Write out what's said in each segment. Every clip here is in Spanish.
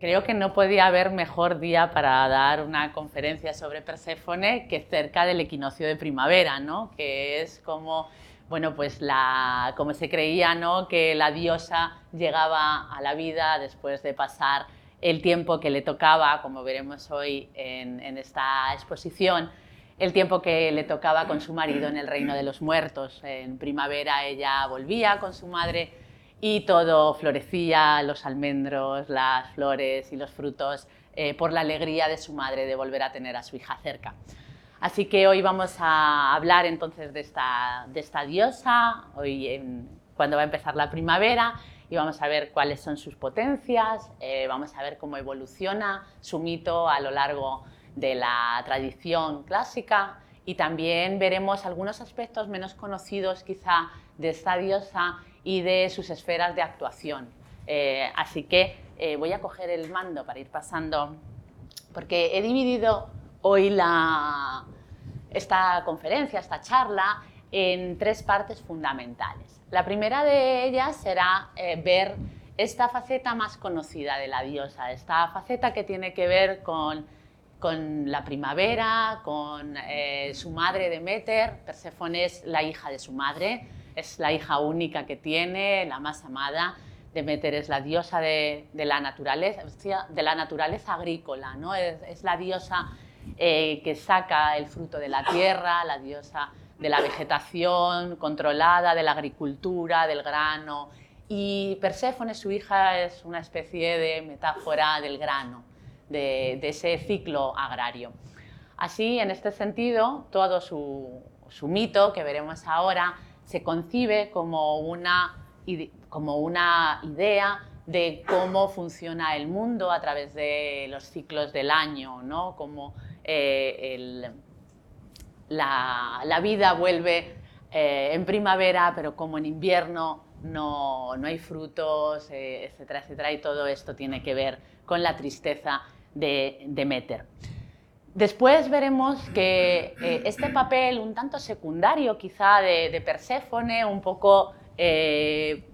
Creo que no podía haber mejor día para dar una conferencia sobre Perséfone que cerca del equinoccio de primavera, ¿no? que es como, bueno, pues la, como se creía ¿no? que la diosa llegaba a la vida después de pasar el tiempo que le tocaba, como veremos hoy en, en esta exposición, el tiempo que le tocaba con su marido en el reino de los muertos. En primavera ella volvía con su madre y todo florecía, los almendros, las flores y los frutos, eh, por la alegría de su madre de volver a tener a su hija cerca. Así que hoy vamos a hablar entonces de esta, de esta diosa, hoy cuando va a empezar la primavera, y vamos a ver cuáles son sus potencias, eh, vamos a ver cómo evoluciona su mito a lo largo de la tradición clásica y también veremos algunos aspectos menos conocidos quizá de esta diosa y de sus esferas de actuación. Eh, así que eh, voy a coger el mando para ir pasando, porque he dividido hoy esta conferencia, esta charla, en tres partes fundamentales. La primera de ellas será eh, ver esta faceta más conocida de la diosa, esta faceta que tiene que ver con, con la primavera, con su madre Demeter, Perséfone es la hija de su madre, es la hija única que tiene, la más amada. Demeter es la diosa de, la, naturaleza, de la naturaleza agrícola, ¿no? es, la diosa eh, que saca el fruto de la tierra, la diosa de la vegetación controlada, de la agricultura, del grano. Y Perséfone, su hija, es una especie de metáfora del grano, de, ese ciclo agrario. Así, en este sentido, todo su, su mito, que veremos ahora, se concibe como una, como una idea de cómo funciona el mundo a través de los ciclos del año, ¿no? Como eh, la, vida vuelve eh, en primavera, pero como en invierno no, hay frutos, eh, etcétera, etcétera, y todo esto tiene que ver con la tristeza de Demeter. Después veremos que eh, este papel un tanto secundario quizá de, Perséfone, un poco eh,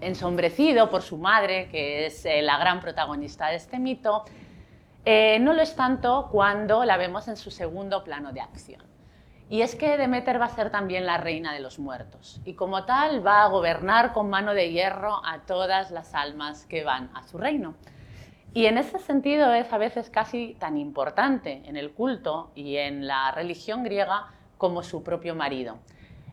ensombrecido por su madre, que es eh, la gran protagonista de este mito, no lo es tanto cuando la vemos en su segundo plano de acción. Y es que Demeter va a ser también la reina de los muertos y como tal va a gobernar con mano de hierro a todas las almas que van a su reino. Y en ese sentido es a veces casi tan importante en el culto y en la religión griega como su propio marido.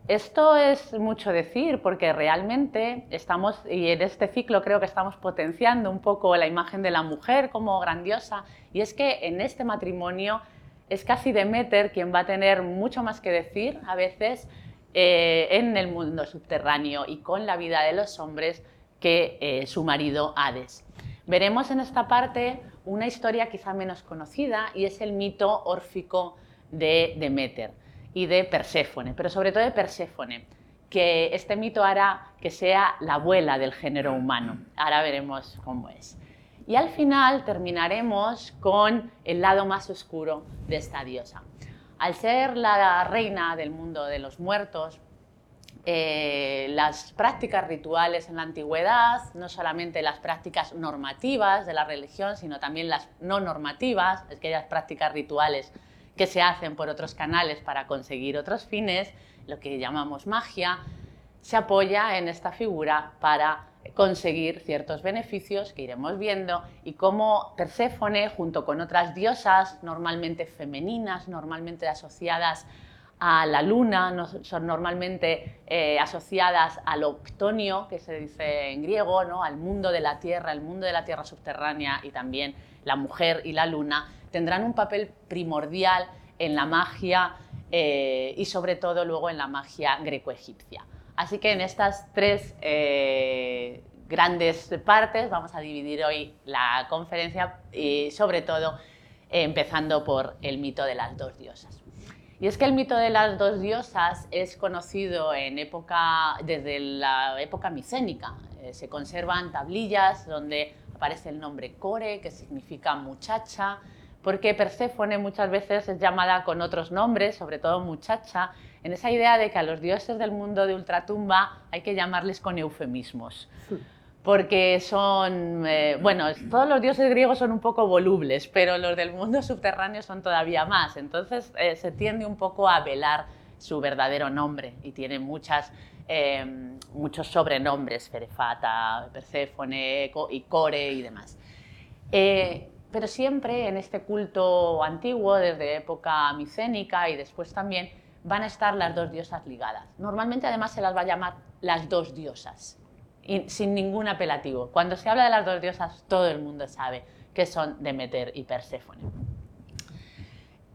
Esto es mucho decir porque realmente estamos, y en este ciclo creo que estamos potenciando un poco la imagen de la mujer como grandiosa, y es que en este matrimonio es casi Demeter quien va a tener mucho más que decir a veces eh, en el mundo subterráneo y con la vida de los hombres que eh, su marido Hades. Veremos en esta parte una historia quizá menos conocida y es el mito órfico de Demeter y de Perséfone, pero sobre todo de Perséfone, que este mito hará que sea la abuela del género humano. Ahora veremos cómo es. Y al final terminaremos con el lado más oscuro de esta diosa. Al ser la reina del mundo de los muertos, eh, las prácticas rituales en la antigüedad, no solamente las prácticas normativas de la religión, sino también las no normativas, aquellas prácticas rituales que se hacen por otros canales para conseguir otros fines, lo que llamamos magia, se apoya en esta figura para conseguir ciertos beneficios que iremos viendo y cómo Perséfone, junto con otras diosas normalmente femeninas, normalmente asociadas a la luna, son normalmente eh, asociadas al octonio, que se dice en griego, ¿no? al mundo de la tierra, el mundo de la tierra subterránea y también la mujer y la luna, tendrán un papel primordial en la magia eh, y sobre todo luego en la magia greco-egipcia. Así que en estas tres eh, grandes partes vamos a dividir hoy la conferencia y sobre todo empezando por el mito de las dos diosas. Y es que el mito de las dos diosas es conocido en época, desde la época micénica. Eh, se conservan tablillas donde aparece el nombre Core, que significa muchacha, porque Perséfone muchas veces es llamada con otros nombres, sobre todo muchacha, en esa idea de que a los dioses del mundo de ultratumba hay que llamarles con eufemismos. Porque son, eh, bueno, todos los dioses griegos son un poco volubles, pero los del mundo subterráneo son todavía más. Entonces eh, se tiende un poco a velar su verdadero nombre y tiene muchas, eh, muchos sobrenombres, Ferefata, Perséfone y Core y demás. pero siempre en este culto antiguo, desde época micénica y después también, van a estar las dos diosas ligadas. Normalmente además se las va a llamar las dos diosas sin ningún apelativo. Cuando se habla de las dos diosas, todo el mundo sabe que son Demeter y Perséfone.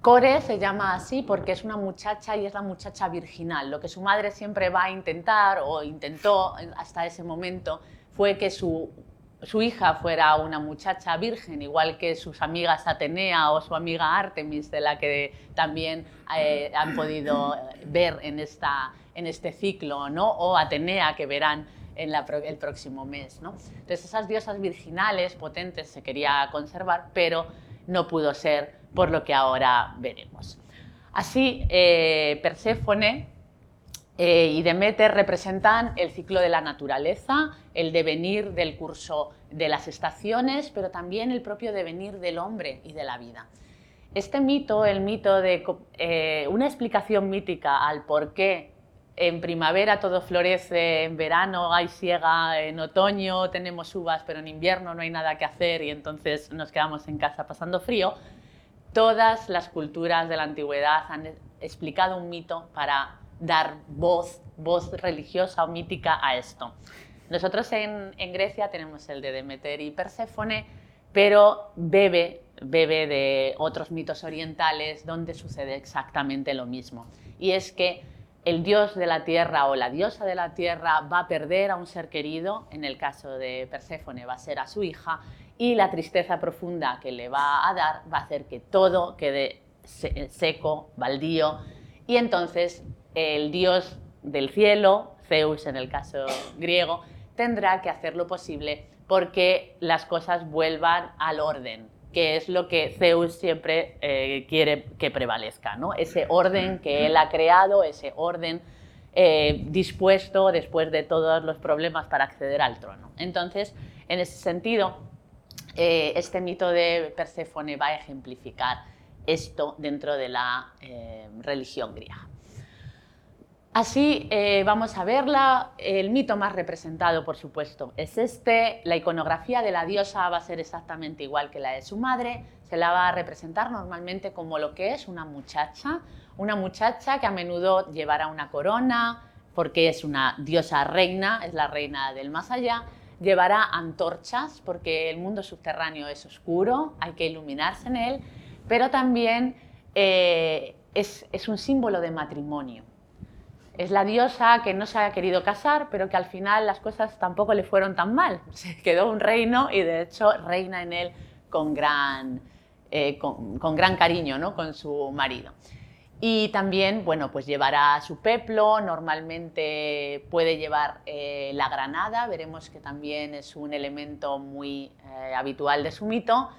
Core se llama así porque es una muchacha y es la muchacha virginal. Lo que su madre siempre va a intentar o intentó hasta ese momento fue que su, hija fuera una muchacha virgen, igual que sus amigas Atenea o su amiga Artemis, de la que también eh, han podido ver en, esta, en este ciclo, ¿no? o Atenea, que verán en el próximo mes. ¿no? Entonces esas diosas virginales potentes se quería conservar, pero no pudo ser por lo que ahora veremos. Así, eh, Perséfone eh, y Demeter representan el ciclo de la naturaleza, el devenir del curso de las estaciones, pero también el propio devenir del hombre y de la vida. Este mito, el mito de eh, una explicación mítica al por qué en primavera todo florece, en verano hay siega, en otoño tenemos uvas, pero en invierno no hay nada que hacer y entonces nos quedamos en casa pasando frío. Todas las culturas de la antigüedad han explicado un mito para dar voz, voz religiosa o mítica a esto. Nosotros en, Grecia tenemos el de Demeter y Perséfone, pero bebe, bebe de otros mitos orientales donde sucede exactamente lo mismo. Y es que el dios de la tierra o la diosa de la tierra va a perder a un ser querido, en el caso de Perséfone va a ser a su hija, y la tristeza profunda que le va a dar va a hacer que todo quede seco, baldío, y entonces el dios del cielo, Zeus en el caso griego, tendrá que hacer lo posible porque las cosas vuelvan al orden, que es lo que Zeus siempre eh, quiere que prevalezca, ¿no? ese orden que él ha creado, ese orden eh, dispuesto después de todos los problemas para acceder al trono. Entonces, en ese sentido, eh, este mito de Perséfone va a ejemplificar esto dentro de la religión griega. Así eh, vamos a verla. El mito más representado, por supuesto, es este. La iconografía de la diosa va a ser exactamente igual que la de su madre. Se la va a representar normalmente como lo que es una muchacha. Una muchacha que a menudo llevará una corona, porque es una diosa reina, es la reina del más allá. Llevará antorchas, porque el mundo subterráneo es oscuro, hay que iluminarse en él. Pero también eh, es un símbolo de matrimonio es la diosa que no se ha querido casar, pero que al final las cosas tampoco le fueron tan mal. Se quedó un reino y de hecho reina en él con gran, eh, con, gran cariño ¿no? con su marido. Y también, bueno, pues llevará su peplo, normalmente puede llevar eh, la granada, veremos que también es un elemento muy eh, habitual de su mito,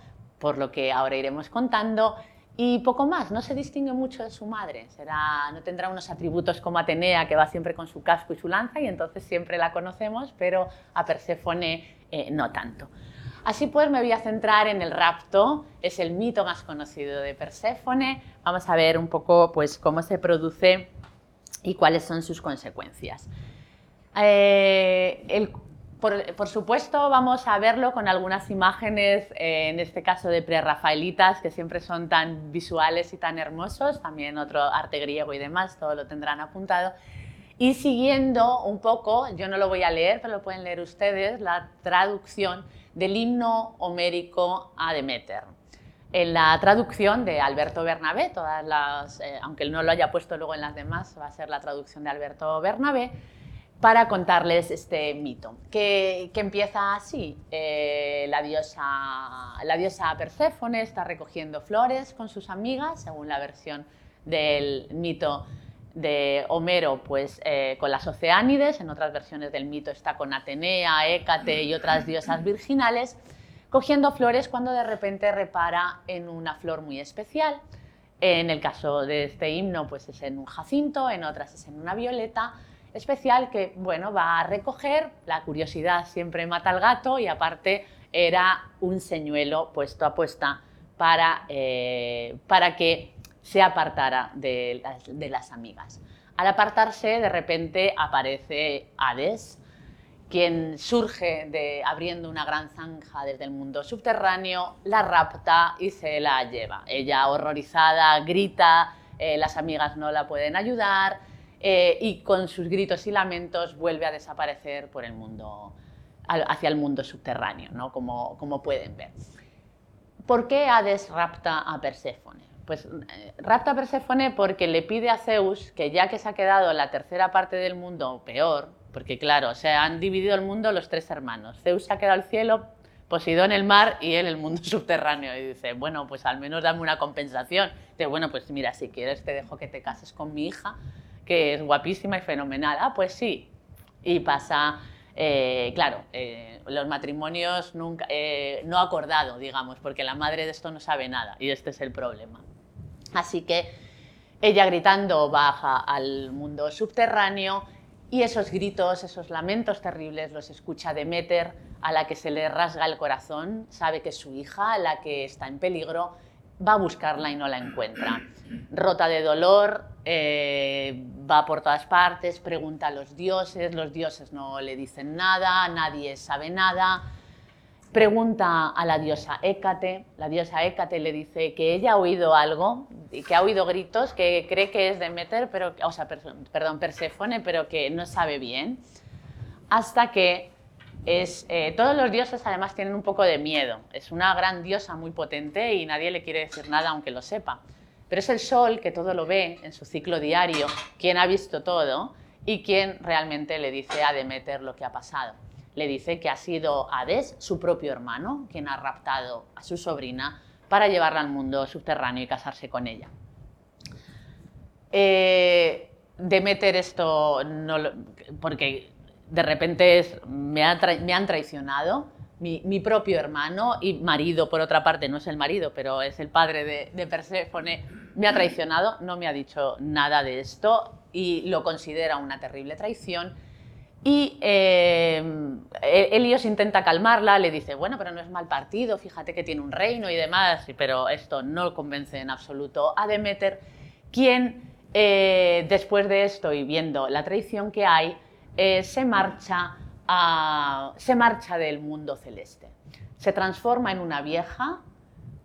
por lo que ahora iremos contando. Y poco más, no se distingue mucho de su madre, Será, no tendrá unos atributos como Atenea, que va siempre con su casco y su lanza, y entonces siempre la conocemos, pero a Perséfone eh, no tanto. Así pues, me voy a centrar en el rapto, es el mito más conocido de Perséfone. Vamos a ver un poco pues, cómo se produce y cuáles son sus consecuencias. Eh, por, supuesto, vamos a verlo con algunas imágenes, eh, en este caso de prerrafaelitas, que siempre son tan visuales y tan hermosos, también otro arte griego y demás, todo lo tendrán apuntado. Y siguiendo un poco, yo no lo voy a leer, pero lo pueden leer ustedes, la traducción del himno homérico a Demeter. En la traducción de Alberto Bernabé, todas las, eh, aunque él no lo haya puesto luego en las demás, va a ser la traducción de Alberto Bernabé, para contarles este mito, que, empieza así. Eh, la, diosa, la Perséfone está recogiendo flores con sus amigas, según la versión del mito de Homero, pues eh, con las Oceánides, en otras versiones del mito está con Atenea, Hécate y otras diosas virginales, cogiendo flores cuando de repente repara en una flor muy especial. En el caso de este himno, pues es en un jacinto, en otras es en una violeta, especial que bueno, va a recoger, la curiosidad siempre mata al gato y aparte era un señuelo puesto a puesta para, eh, para que se apartara de las, de las amigas. Al apartarse, de repente aparece Hades, quien surge abriendo una gran zanja desde el mundo subterráneo, la rapta y se la lleva. Ella, horrorizada, grita, eh, las amigas no la pueden ayudar eh, y con sus gritos y lamentos vuelve a desaparecer por el mundo, hacia el mundo subterráneo, ¿no? como, como pueden ver. ¿Por qué Hades rapta a Perséfone? Pues eh, rapta a Perséfone porque le pide a Zeus que ya que se ha quedado la tercera parte del mundo peor, porque claro, se han dividido el mundo los tres hermanos. Zeus se ha quedado al cielo, Poseidón el mar y él el mundo subterráneo. Y dice, bueno, pues al menos dame una compensación. Dice, bueno, pues mira, si quieres te dejo que te cases con mi hija, que es guapísima y fenomenal. Ah, pues sí. Y pasa, eh, claro, eh, los matrimonios nunca, eh, no acordado, digamos, porque la madre de esto no sabe nada y este es el problema. Así que ella gritando baja al mundo subterráneo y esos gritos, esos lamentos terribles los escucha Demeter, a la que se le rasga el corazón, sabe que su hija, la que está en peligro, va a buscarla y no la encuentra. Rota de dolor, eh, va por todas partes, pregunta a los dioses, los dioses no le dicen nada, nadie sabe nada. Pregunta a la diosa Hécate, la diosa Hécate le dice que ella ha oído algo, que ha oído gritos, que cree que es Demeter, pero, o sea, perdón, Perséfone, pero que no sabe bien, hasta que eh, todos los dioses además tienen un poco de miedo. Es una gran diosa muy potente y nadie le quiere decir nada aunque lo sepa. Pero es el sol que todo lo ve en su ciclo diario, quien ha visto todo y quien realmente le dice a Demeter lo que ha pasado le dice que ha sido Hades, su propio hermano, quien ha raptado a su sobrina para llevarla al mundo subterráneo y casarse con ella. Eh, Demeter esto, no porque de repente me, han traicionado, mi, propio hermano y marido, por otra parte, no es el marido, pero es el padre de, de Perséfone, me ha traicionado, no me ha dicho nada de esto y lo considera una terrible traición. Y eh, intenta calmarla, le dice, bueno, pero no es mal partido, fíjate que tiene un reino y demás, pero esto no convence en absoluto a Demeter, quien eh, después de esto y viendo la traición que hay, eh, se, marcha se marcha del mundo celeste. Se transforma en una vieja,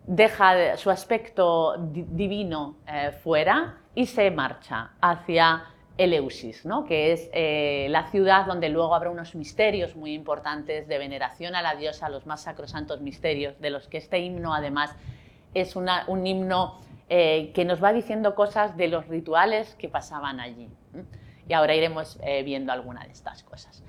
deja su aspecto divino eh, fuera y se marcha hacia Eleusis, que es eh, la ciudad donde luego habrá unos misterios muy importantes de veneración a la diosa, los más sacrosantos misterios, de los que este himno además es un himno que nos va diciendo cosas de los rituales que pasaban allí. Y ahora iremos eh, viendo alguna de estas cosas.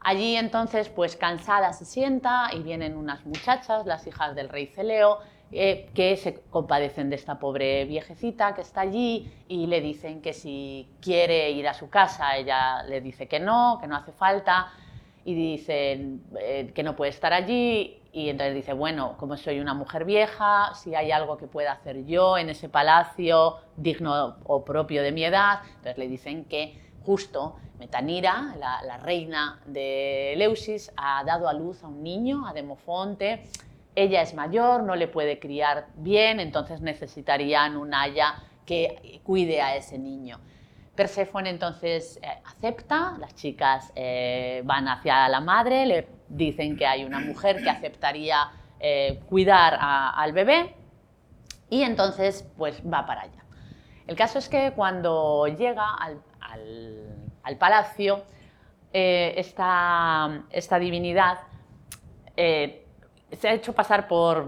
Allí entonces, pues cansada se sienta y vienen unas muchachas, las hijas del rey Celeo, eh, que se compadecen de esta pobre viejecita que está allí y le dicen que si quiere ir a su casa, ella le dice que no, que no hace falta y dicen eh, que no puede estar allí y entonces dice, bueno, como soy una mujer vieja, si hay algo que pueda hacer yo en ese palacio digno o propio de mi edad, entonces le dicen que justo Metanira, la, reina de Leusis, ha dado a luz a un niño, a Demofonte, ella es mayor, no le puede criar bien, entonces necesitarían un haya que cuide a ese niño. Perséfone entonces eh, acepta, las chicas eh, van hacia la madre, le dicen que hay una mujer que aceptaría eh, cuidar al bebé y entonces pues va para allá. El caso es que cuando llega al, palacio, esta, esta, divinidad se ha hecho pasar por,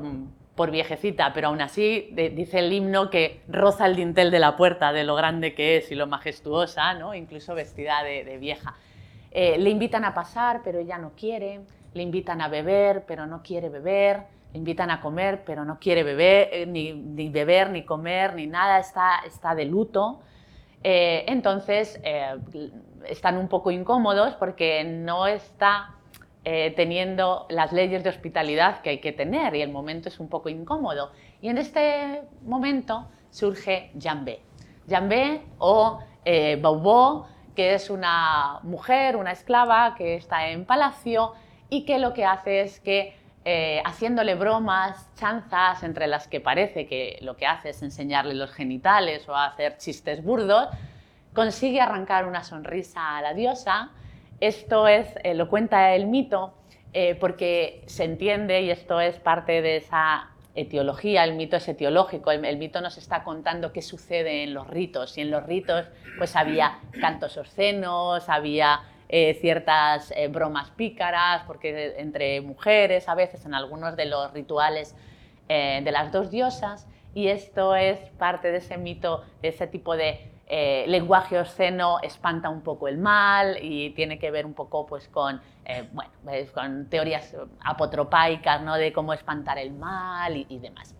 por viejecita, pero aún así dice el himno que roza el dintel de la puerta de lo grande que es y lo majestuosa, ¿no? incluso vestida de, vieja. Eh, le invitan a pasar, pero ella no quiere, le invitan a beber, pero no quiere beber, le invitan a comer, pero no quiere beber, eh, ni, ni, beber, ni comer, ni nada, está, está de luto. Eh, entonces, están un poco incómodos porque no está eh, teniendo las leyes de hospitalidad que hay que tener y el momento es un poco incómodo. Y en este momento surge Jambé. Jambé o eh, que es una mujer, una esclava que está en palacio y que lo que hace es que eh, haciéndole bromas, chanzas, entre las que parece que lo que hace es enseñarle los genitales o hacer chistes burdos, consigue arrancar una sonrisa a la diosa. Esto es, eh, lo cuenta el mito, eh, porque se entiende, y esto es parte de esa etiología, el mito es etiológico, el, mito nos está contando qué sucede en los ritos, y en los ritos pues había cantos obscenos, había eh, ciertas eh, bromas pícaras, porque entre mujeres a veces en algunos de los rituales eh, de las dos diosas, y esto es parte de ese mito, de ese tipo de lenguaje obsceno espanta un poco el mal y tiene que ver un poco pues, con, bueno, con teorías apotropaicas ¿no? de cómo espantar el mal y, y demás.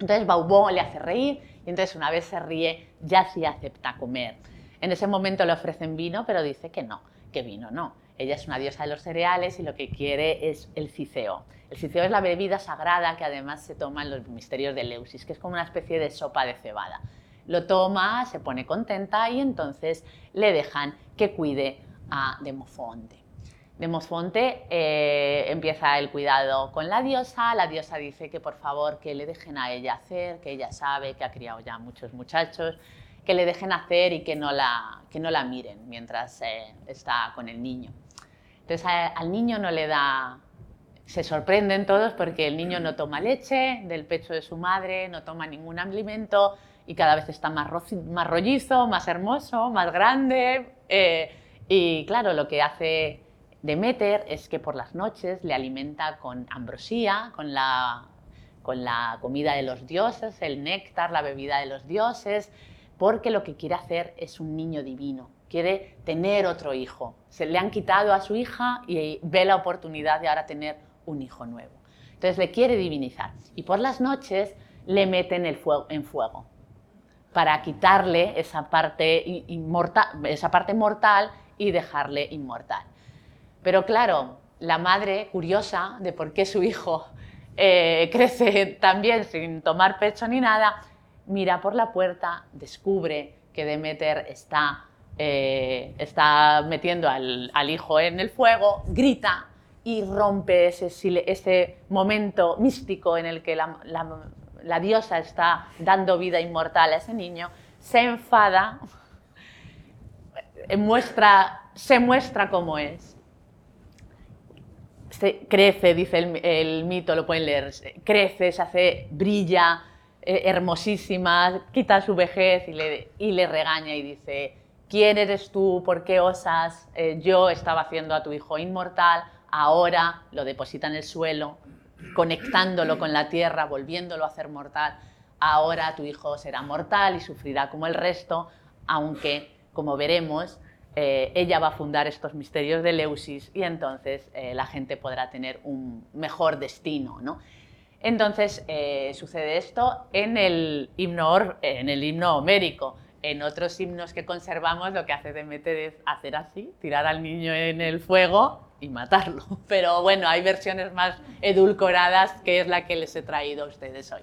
Entonces Baubon le hace reír y entonces una vez se ríe ya sí acepta comer. En ese momento le ofrecen vino, pero dice que no, que vino no. Ella es una diosa de los cereales y lo que quiere es el ciceo. El ciceo es la bebida sagrada que además se toma en los misterios de Leusis, que es como una especie de sopa de cebada. Lo toma, se pone contenta y entonces le dejan que cuide a Demofonte. Demofonte eh, empieza el cuidado con la diosa, la diosa dice que por favor que le dejen a ella hacer, que ella sabe que ha criado ya muchos muchachos, que le dejen hacer y que no la, que no la miren mientras eh, está con el niño. Entonces al niño no le da, se sorprenden todos porque el niño no toma leche del pecho de su madre, no toma ningún alimento y cada vez está más, más rollizo, más hermoso, más grande. Eh, y claro, lo que hace Demeter es que por las noches le alimenta con ambrosía, con la, con la comida de los dioses, el néctar, la bebida de los dioses, porque lo que quiere hacer es un niño divino, quiere tener otro hijo. Se le han quitado a su hija y ve la oportunidad de ahora tener un hijo nuevo. Entonces le quiere divinizar y por las noches le meten el fuego, en fuego para quitarle esa parte, esa parte mortal y dejarle inmortal. Pero claro, la madre, curiosa de por qué su hijo eh, crece también sin tomar pecho ni nada, mira por la puerta, descubre que Demeter está, eh, está metiendo al, hijo en el fuego, grita y rompe ese, ese momento místico en el que la, diosa está dando vida inmortal a ese niño, se enfada, muestra, se muestra como es. Se crece, dice el, el, mito, lo pueden leer, crece, se hace, brilla, eh, hermosísima, quita su vejez y le, y le, regaña y dice, ¿quién eres tú? ¿Por qué osas? Eh, yo estaba haciendo a tu hijo inmortal, ahora lo deposita en el suelo, conectándolo con la tierra, volviéndolo a hacer mortal. Ahora tu hijo será mortal y sufrirá como el resto, aunque, como veremos, eh, ella va a fundar estos misterios de Leusis y entonces la gente podrá tener un mejor destino. ¿no? Entonces eh, sucede esto en el, himno, en homérico. En otros himnos que conservamos lo que hace Demeter es hacer así, tirar al niño en el fuego y matarlo. Pero bueno, hay versiones más edulcoradas que es la que les he traído a ustedes hoy.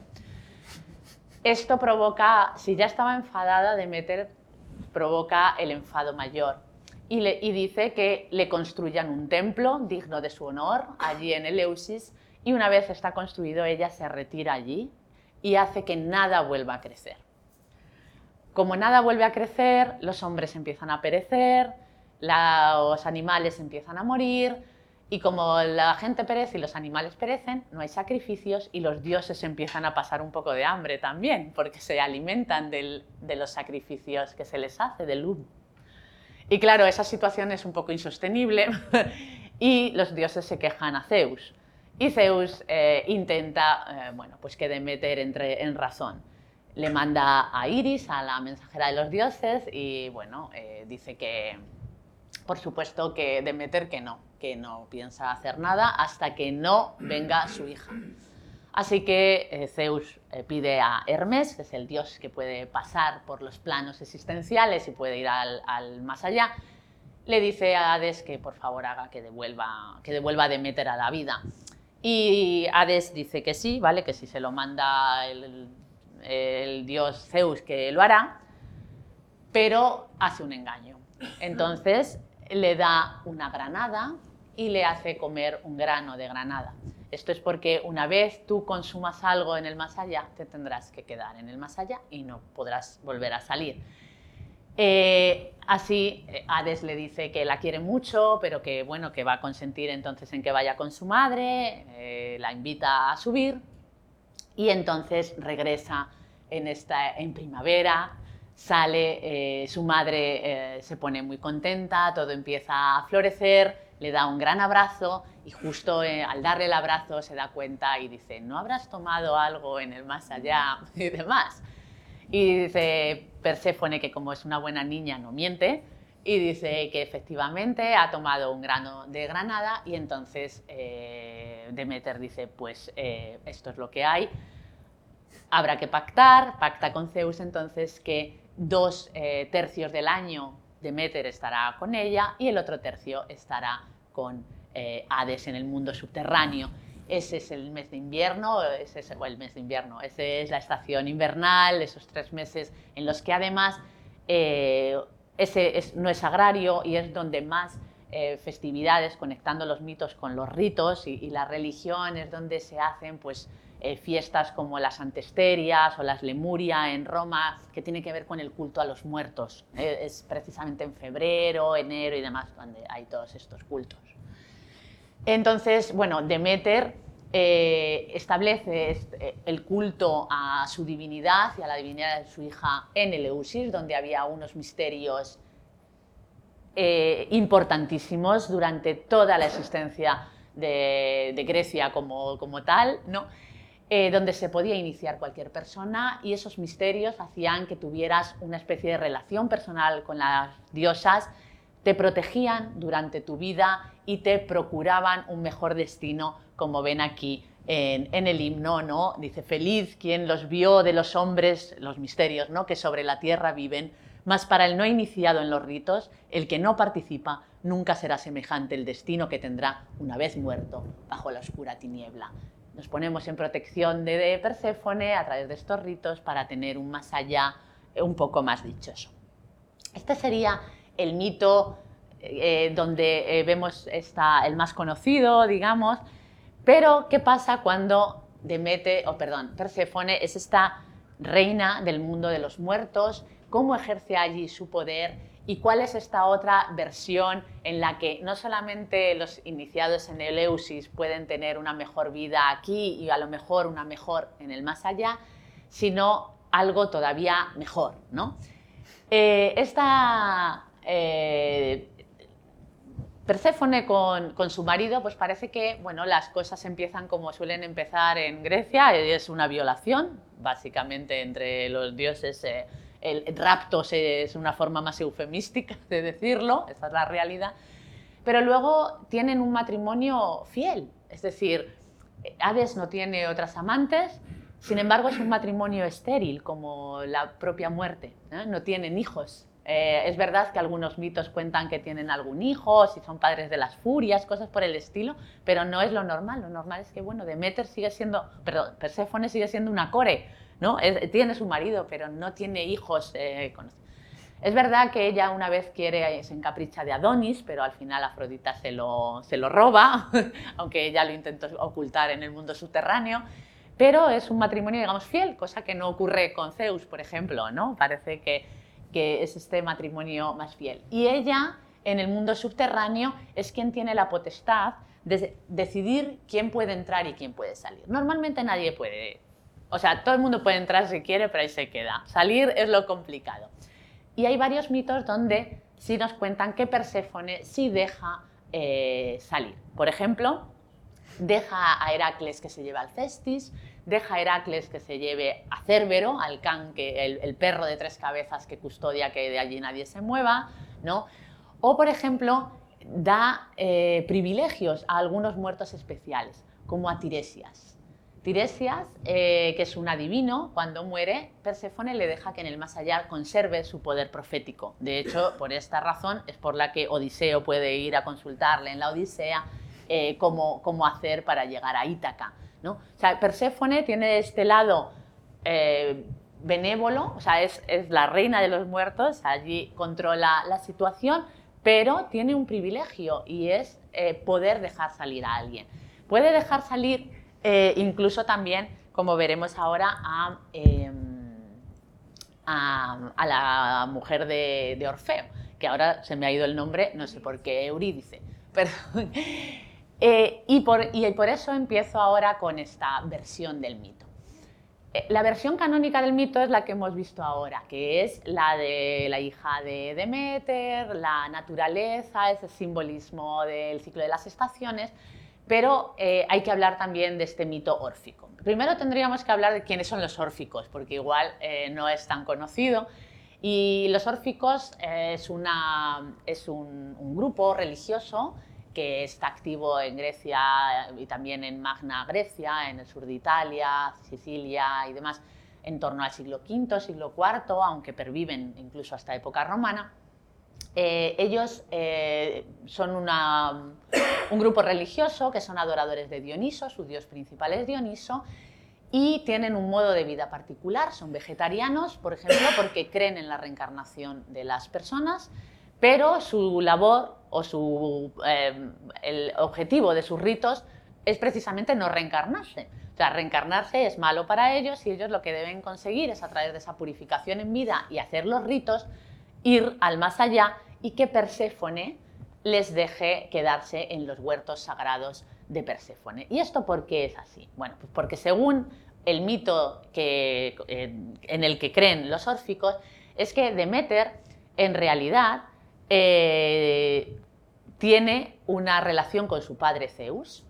Esto provoca, si ya estaba enfadada, Demeter provoca el enfado mayor y, y dice que le construyan un templo digno de su honor allí en Eleusis y una vez está construido ella se retira allí y hace que nada vuelva a crecer. Como nada vuelve a crecer, los hombres empiezan a perecer, los animales empiezan a morir y como la gente perece y los animales perecen, no hay sacrificios y los dioses empiezan a pasar un poco de hambre también, porque se alimentan de los sacrificios que se les hace, del humo. Y claro, esa situación es un poco insostenible y los dioses se quejan a Zeus. Y Zeus eh, intenta eh, bueno, pues que Demeter entre en razón. Le manda a Iris, a la mensajera de los dioses, y bueno, eh, dice que, por supuesto, que Demeter que no, que no piensa hacer nada hasta que no venga su hija. Así que Zeus pide a Hermes, que es el dios que puede pasar por los planos existenciales y puede ir al, más allá, le dice a Hades que por favor haga que devuelva, que devuelva a Demeter a la vida. Y Hades dice que sí, ¿vale? Que si se lo manda el, dios Zeus que lo hará, pero hace un engaño. Entonces le da una granada y le hace comer un grano de granada. Esto es porque una vez tú consumas algo en el más allá, te tendrás que quedar en el más allá y no podrás volver a salir. Eh, así, eh, Hades le dice que la quiere mucho, pero que bueno, que va a consentir entonces en que vaya con su madre, eh, la invita a subir y entonces regresa en, esta, en primavera, sale, su madre se pone muy contenta, todo empieza a florecer, le da un gran abrazo y justo al darle el abrazo se da cuenta y dice, ¿no habrás tomado algo en el más allá y demás? Y dice Perséfone que como es una buena niña no miente. Y dice que efectivamente ha tomado un grano de granada y entonces eh, Demeter dice pues eh, esto es lo que hay, habrá que pactar, pacta con Zeus entonces que dos eh, tercios del año Demeter estará con ella y el otro tercio estará con Hades en el mundo subterráneo ese es el mes de invierno, ese es el mes de invierno, esa es la estación invernal, esos tres meses en los que además eh, no es agrario y es donde más eh, festividades, conectando los mitos con los ritos y, la religión, es donde se hacen pues, eh, fiestas como las Antesterias o las Lemuria en Roma, que tiene que ver con el culto a los muertos. es precisamente en febrero, enero y demás donde hay todos estos cultos. Entonces, bueno, Demeter eh, establece este, el culto a su divinidad y a la divinidad de su hija en Eleusis, donde había unos misterios eh, importantísimos durante toda la existencia de, Grecia como, tal, eh, donde se podía iniciar cualquier persona y esos misterios hacían que tuvieras una especie de relación personal con las diosas te protegían durante tu vida y te procuraban un mejor destino, como ven aquí en, el himno, ¿no? Dice, feliz quien los vio de los hombres, los misterios, ¿no? Que sobre la tierra viven, mas para el no iniciado en los ritos, el que no participa, nunca será semejante el destino que tendrá una vez muerto bajo la oscura tiniebla. Nos ponemos en protección de Perséfone a través de estos ritos para tener un más allá un poco más dichoso. Este sería el mito eh, donde eh, vemos está el más conocido, digamos, pero ¿qué pasa cuando Demete, o perdón, Perséfone es esta reina del mundo de los muertos? ¿Cómo ejerce allí su poder? ¿Y cuál es esta otra versión en la que no solamente los iniciados en Eleusis pueden tener una mejor vida aquí y a lo mejor una mejor en el más allá, sino algo todavía mejor? ¿no? Eh, esta eh, Perséfone con, su marido, pues parece que bueno, las cosas empiezan como suelen empezar en Grecia, es una violación, básicamente entre los dioses. Eh, el rapto es una forma más eufemística de decirlo, esa es la realidad. Pero luego tienen un matrimonio fiel, es decir, Hades no tiene otras amantes, sin embargo es un matrimonio estéril, como la propia muerte, no tienen hijos. Eh, es verdad que algunos mitos cuentan que tienen algún hijo, si son padres de las furias, cosas por el estilo, pero no es lo normal. Lo normal es que, bueno, Demeter sigue siendo, perdón, Perséfone sigue siendo una core, ¿no? tiene su marido, pero no tiene hijos. Eh, es verdad que ella una vez quiere, se encapricha de Adonis, pero al final Afrodita se lo, se lo roba, aunque ella lo intentó ocultar en el mundo subterráneo. Pero es un matrimonio, digamos, fiel, cosa que no ocurre con Zeus, por ejemplo, ¿no? Parece que que es este matrimonio más fiel. Y ella, en el mundo subterráneo, es quien tiene la potestad de decidir quién puede entrar y quién puede salir. Normalmente nadie puede, o sea, todo el mundo puede entrar si quiere, pero ahí se queda. Salir es lo complicado. Y hay varios mitos donde sí nos cuentan que Perséfone sí deja eh, salir. Por ejemplo, deja a Heracles que se lleva al Cestis, deja Heracles que se lleve a Cerbero, al can, que, el, perro de tres cabezas que custodia que de allí nadie se mueva, ¿no? O, por ejemplo, da eh, privilegios a algunos muertos especiales, como a Tiresias. Tiresias, eh, que es un adivino, cuando muere, Perséfone le deja que en el más allá conserve su poder profético. De hecho, por esta razón es por la que Odiseo puede ir a consultarle en la Odisea eh, cómo, cómo hacer para llegar a Ítaca. ¿No? Perséfone tiene este lado eh, benévolo, o sea, es, la reina de los muertos, allí controla la situación, pero tiene un privilegio y es eh, poder dejar salir a alguien. Puede dejar salir eh, incluso también, como veremos ahora, em, a, a, la mujer de, Orfeo, que ahora se me ha ido el nombre, no sé por qué, Eurídice. Eh, y, por, eso empiezo ahora con esta versión del mito. Eh, la versión canónica del mito es la que hemos visto ahora, que es la de la hija de Demeter, la naturaleza, ese simbolismo del ciclo de las estaciones, pero eh, hay que hablar también de este mito órfico. Primero tendríamos que hablar de quiénes son los órficos, porque igual no es tan conocido. Y los órficos es un grupo religioso que está activo en Grecia y también en Magna Grecia, en el sur de Italia, Sicilia y demás, en torno al siglo V, siglo IV, aunque perviven incluso hasta época romana. Eh, ellos eh, son un grupo religioso que son adoradores de Dioniso, su dios principal es Dioniso, y tienen un modo de vida particular, son vegetarianos, por ejemplo, porque creen en la reencarnación de las personas, pero su labor o su, eh, el objetivo de sus ritos es precisamente no reencarnarse. O sea, reencarnarse es malo para ellos y ellos lo que deben conseguir es a través de esa purificación en vida y hacer los ritos, ir al más allá y que Perséfone les deje quedarse en los huertos sagrados de Perséfone. ¿Y esto por qué es así? Bueno, pues porque según el mito que, eh, en el que creen los órficos, es que Demeter en realidad eh, tiene una relación con su padre Zeus,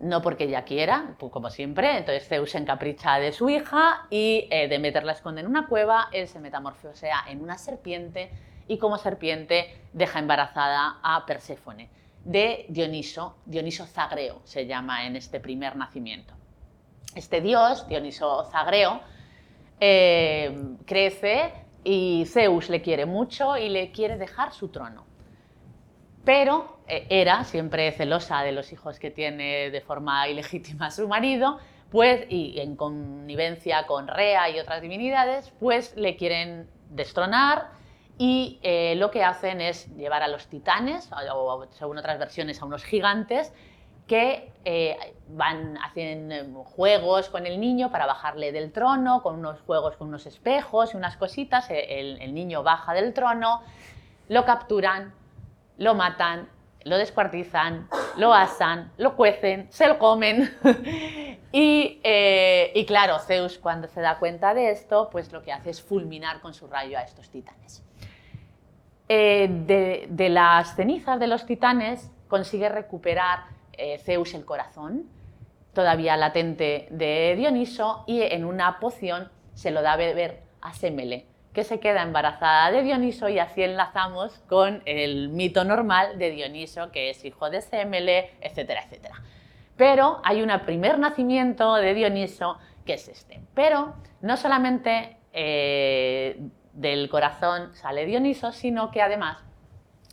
no porque ella quiera, pues como siempre, entonces Zeus se encapricha de su hija y eh, Demeter la en una cueva, él se metamorfosea en una serpiente y como serpiente deja embarazada a Perséfone, de Dioniso, Dioniso Zagreo se llama en este primer nacimiento. Este dios, Dioniso Zagreo, eh, crece y Zeus le quiere mucho y le quiere dejar su trono. Pero eh, Hera, siempre celosa de los hijos que tiene de forma ilegítima su marido, pues, y en connivencia con Rea y otras divinidades, pues le quieren destronar y eh, lo que hacen es llevar a los titanes, o según otras versiones a unos gigantes, que eh, van, hacen juegos con el niño para bajarle del trono, con unos juegos con unos espejos y unas cositas, e, el, niño baja del trono, lo capturan, lo matan, lo descuartizan, lo asan, lo cuecen, se lo comen. Eh, y, claro, Zeus cuando se da cuenta de esto, pues lo que hace es fulminar con su rayo a estos titanes. Eh, de las cenizas de los titanes consigue recuperar eh, Zeus el corazón, todavía latente de Dioniso, y en una poción se lo da a beber a Semele, que se queda embarazada de Dioniso y así enlazamos con el mito normal de Dioniso, que es hijo de Semele, etcétera, etcétera. Pero hay un primer nacimiento de Dioniso que es este. Pero no solamente eh, del corazón sale Dioniso, sino que además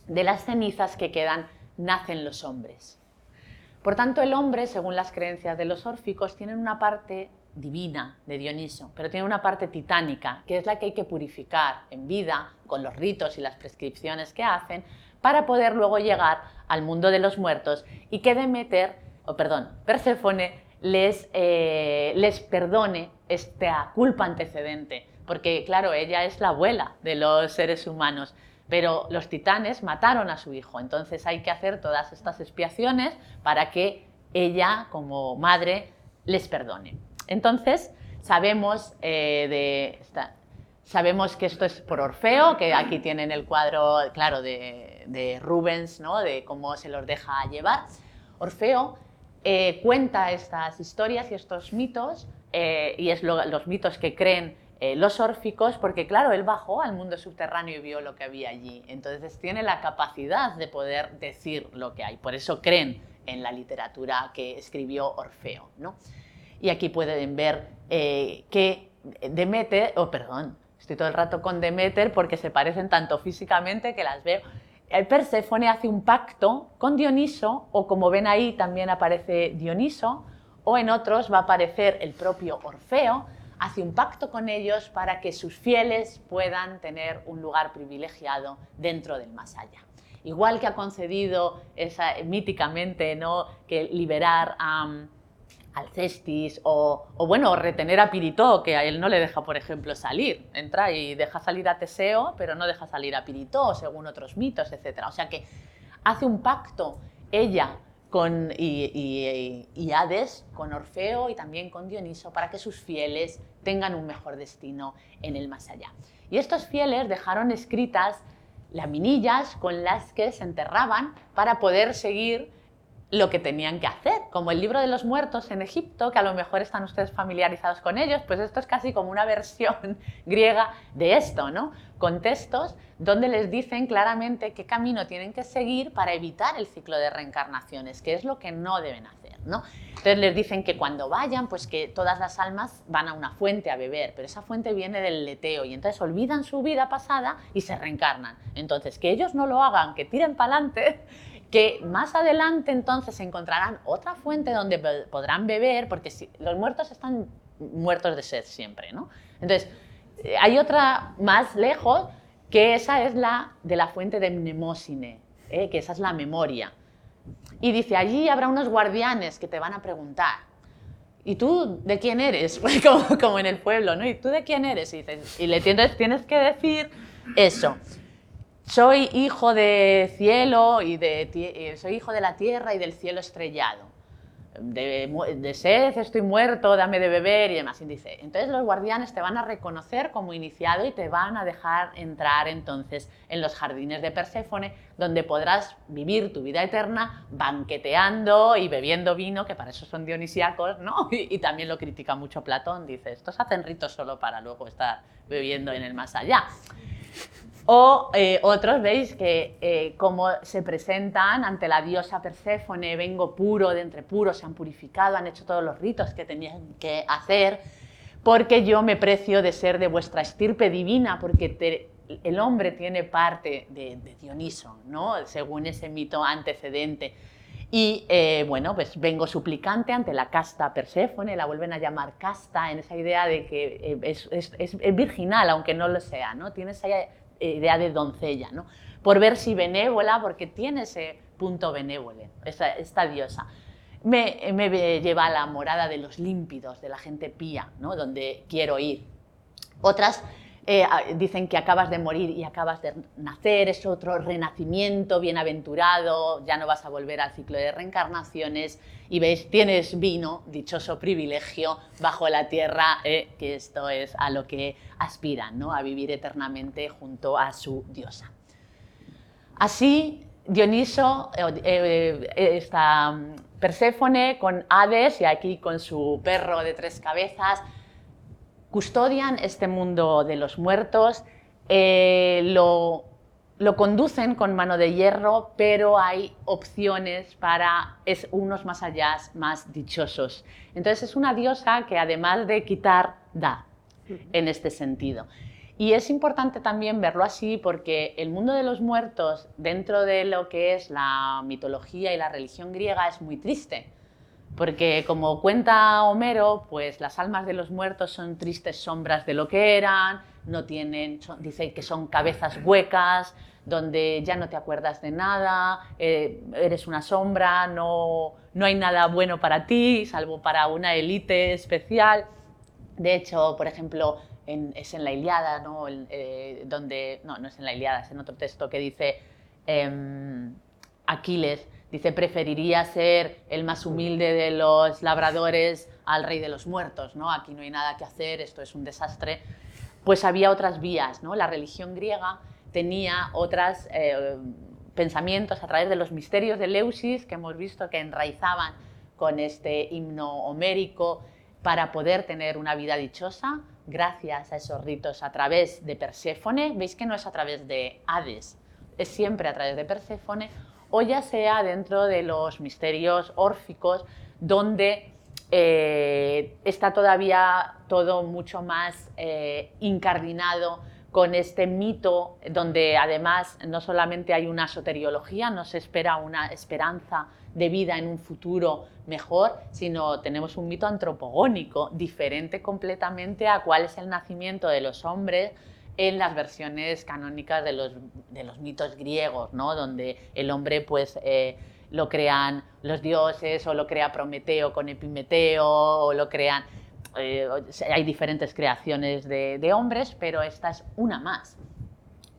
de las cenizas que quedan nacen los hombres. Por tanto, el hombre, según las creencias de los órficos, tiene una parte divina de Dioniso, pero tiene una parte titánica, que es la que hay que purificar en vida con los ritos y las prescripciones que hacen para poder luego llegar al mundo de los muertos y que Demeter, o perdón, Perséfone les, eh, les perdone esta culpa antecedente, porque claro, ella es la abuela de los seres humanos pero los titanes mataron a su hijo, entonces hay que hacer todas estas expiaciones para que ella, como madre, les perdone. Entonces, sabemos, eh, sabemos que esto es por Orfeo, que aquí tienen el cuadro, claro, de, Rubens, ¿no? de cómo se los deja llevar. Orfeo eh, cuenta estas historias y estos mitos, eh, y es los mitos que creen eh, los órficos, porque claro, él bajó al mundo subterráneo y vio lo que había allí. Entonces tiene la capacidad de poder decir lo que hay. Por eso creen en la literatura que escribió Orfeo. ¿no? Y aquí pueden ver eh, que Demeter, oh perdón, estoy todo el rato con Demeter porque se parecen tanto físicamente que las veo. El Perséfone hace un pacto con Dioniso, o como ven ahí también aparece Dioniso, o en otros va a aparecer el propio Orfeo, hace un pacto con ellos para que sus fieles puedan tener un lugar privilegiado dentro del más allá. Igual que ha concedido esa, míticamente ¿no? que liberar a Alcestis o, o, bueno, retener a Piritó, que a él no le deja, por ejemplo, salir. Entra y deja salir a Teseo, pero no deja salir a Piritó, según otros mitos, etc. O sea que hace un pacto ella con, y, y, Hades con Orfeo y también con Dioniso para que sus fieles tengan un mejor destino en el más allá. Y estos fieles dejaron escritas laminillas con las que se enterraban para poder seguir lo que tenían que hacer, como el libro de los muertos en Egipto, que a lo mejor están ustedes familiarizados con ellos, pues esto es casi como una versión griega de esto, ¿no? Con textos donde les dicen claramente qué camino tienen que seguir para evitar el ciclo de reencarnaciones, que es lo que no deben hacer, ¿no? Entonces les dicen que cuando vayan, pues que todas las almas van a una fuente a beber, pero esa fuente viene del leteo y entonces olvidan su vida pasada y se reencarnan. Entonces, que ellos no lo hagan, que tiren para adelante que más adelante entonces encontrarán otra fuente donde podrán beber, porque si, los muertos están muertos de sed siempre, ¿no? Entonces, eh, hay otra más lejos, que esa es la de la fuente de Mnemosine, ¿eh? que esa es la memoria. Y dice, allí habrá unos guardianes que te van a preguntar, ¿y tú de quién eres? como, como, en el pueblo, ¿no? ¿Y tú de quién eres? Y, y le tienes, tienes que decir eso soy hijo de cielo y de, eh, soy hijo de la tierra y del cielo estrellado. De, sed estoy muerto, dame de beber y demás. dice, entonces los guardianes te van a reconocer como iniciado y te van a dejar entrar entonces en los jardines de Perséfone, donde podrás vivir tu vida eterna banqueteando y bebiendo vino, que para eso son dionisíacos, ¿no? Y, y también lo critica mucho Platón, dice, estos hacen ritos solo para luego estar bebiendo en el más allá. O eh, otros, veis, que eh, como se presentan ante la diosa Perséfone, vengo puro, de entre puros, se han purificado, han hecho todos los ritos que tenían que hacer, porque yo me precio de ser de vuestra estirpe divina, porque el hombre tiene parte de, Dioniso, ¿no? según ese mito antecedente. Y eh, bueno, pues vengo suplicante ante la casta Perséfone, la vuelven a llamar casta, en esa idea de que es, es virginal, aunque no lo sea, ¿no? Tiene esa idea de doncella, ¿no? por ver si benévola, porque tiene ese punto benévolo, esta, esta diosa. Me, me, lleva a la morada de los límpidos, de la gente pía, ¿no? donde quiero ir. Otras eh, dicen que acabas de morir y acabas de nacer, es otro renacimiento bienaventurado, ya no vas a volver al ciclo de reencarnaciones y veis, tienes vino, dichoso privilegio, bajo la tierra, eh, que esto es a lo que aspiran, ¿no? a vivir eternamente junto a su diosa. Así, Dioniso, eh, esta mm, Perséfone con Hades y aquí con su perro de tres cabezas, custodian este mundo de los muertos, eh, lo, conducen con mano de hierro, pero hay opciones para es unos más allá más dichosos. Entonces es una diosa que además de quitar, da en este sentido. Y es importante también verlo así porque el mundo de los muertos, dentro de lo que es la mitología y la religión griega, es muy triste porque como cuenta Homero, pues las almas de los muertos son tristes sombras de lo que eran, no tienen, dice que son cabezas huecas, donde ya no te acuerdas de nada, eh, eres una sombra, no, no hay nada bueno para ti, salvo para una élite especial. De hecho, por ejemplo, es en la Iliada, ¿no? Eh, donde, no, no es en la Iliada, es en otro texto que dice em, Aquiles Dice, preferiría ser el más humilde de los labradores al rey de los muertos, ¿no? Aquí no hay nada que hacer, esto es un desastre. Pues había otras vías, ¿no? La religión griega tenía otros eh, pensamientos a través de los misterios de Leusis, que hemos visto que enraizaban con este himno homérico para poder tener una vida dichosa, gracias a esos ritos a través de Perséfone. Veis que no es a través de Hades, es siempre a través de Perséfone o ya sea dentro de los misterios órficos, donde eh, está todavía todo mucho más eh, incardinado con este mito, donde además no solamente hay una soteriología, no se espera una esperanza de vida en un futuro mejor, sino tenemos un mito antropogónico, diferente completamente a cuál es el nacimiento de los hombres en las versiones canónicas de los, de los mitos griegos, ¿no? donde el hombre pues, eh, lo crean los dioses o lo crea Prometeo con Epimeteo o lo crean... Eh, hay diferentes creaciones de, de hombres, pero esta es una más.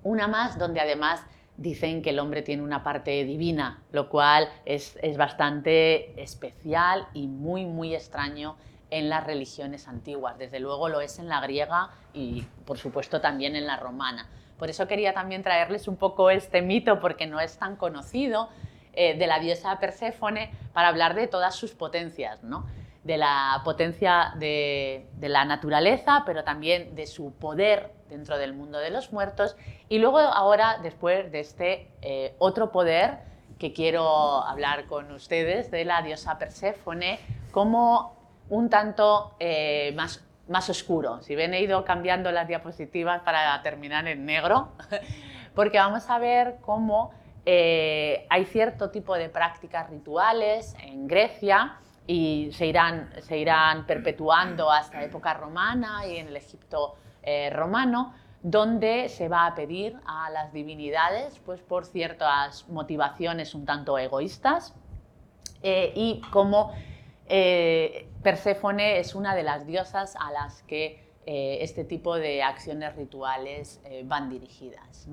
Una más donde además dicen que el hombre tiene una parte divina, lo cual es, es, bastante especial y muy, muy extraño en las religiones antiguas. Desde luego lo es en la griega y, por supuesto, también en la romana. Por eso quería también traerles un poco este mito, porque no es tan conocido, eh, de la diosa Perséfone, para hablar de todas sus potencias, ¿no? de la potencia de, la naturaleza, pero también de su poder dentro del mundo de los muertos. Y luego ahora, después de este eh, otro poder que quiero hablar con ustedes, de la diosa Perséfone, como un tanto eh, más, más oscuro. Si ven, he ido cambiando las diapositivas para terminar en negro, porque vamos a ver cómo eh, hay cierto tipo de prácticas rituales en Grecia y se irán, se irán perpetuando hasta época romana y en el Egipto eh, romano, donde se va a pedir a las divinidades pues, por ciertas motivaciones un tanto egoístas y como eh, Perséfone es una de las diosas a las que este tipo de acciones rituales van dirigidas.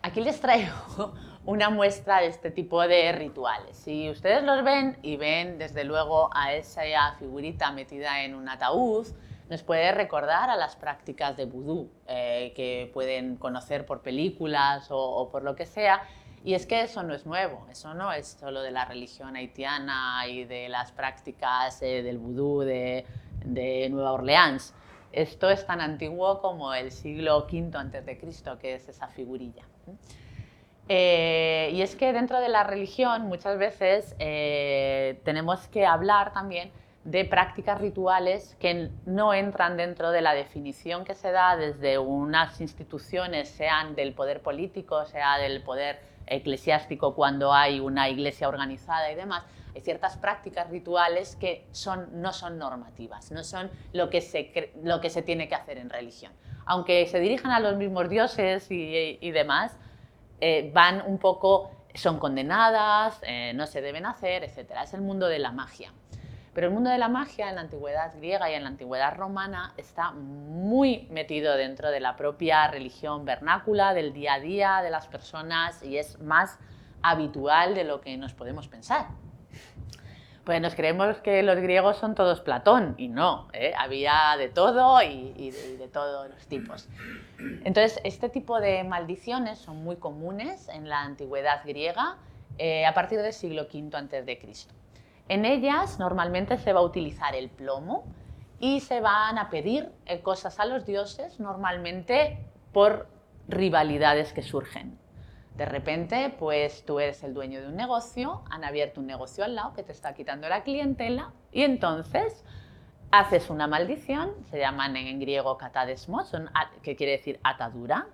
Aquí les traigo una muestra de este tipo de rituales. Si ustedes los ven y ven desde luego a esa figurita metida en un ataúd, nos puede recordar a las prácticas de vudú eh, que pueden conocer por películas o, por lo que sea. Y es que eso no es nuevo, eso no es solo de la religión haitiana y de las prácticas eh, del vudú de, Nueva Orleans. Esto es tan antiguo como el siglo V Cristo, que es esa figurilla. Eh, y es que dentro de la religión muchas veces eh, tenemos que hablar también de prácticas rituales que no entran dentro de la definición que se da desde unas instituciones, sean del poder político, sea del poder eclesiástico cuando hay una iglesia organizada y demás. Hay ciertas prácticas rituales que son, no son normativas, no son lo que, se, lo que se tiene que hacer en religión. Aunque se dirijan a los mismos dioses y, demás, eh, van un poco, son condenadas, eh, no se deben hacer, etc. Es el mundo de la magia. Pero el mundo de la magia en la antigüedad griega y en la antigüedad romana está muy metido dentro de la propia religión vernácula, del día a día de las personas y es más habitual de lo que nos podemos pensar. Pues nos creemos que los griegos son todos Platón y no, ¿eh? había de todo y, de, todos los tipos. Entonces, este tipo de maldiciones son muy comunes en la antigüedad griega eh, a partir del siglo V a.C. En ellas normalmente se va a utilizar el plomo y se van a pedir eh, cosas a los dioses normalmente por rivalidades que surgen. De repente, pues tú eres el dueño de un negocio, han abierto un negocio al lado que te está quitando la clientela y entonces haces una maldición, se llaman en griego katadesmos, que quiere decir atadura.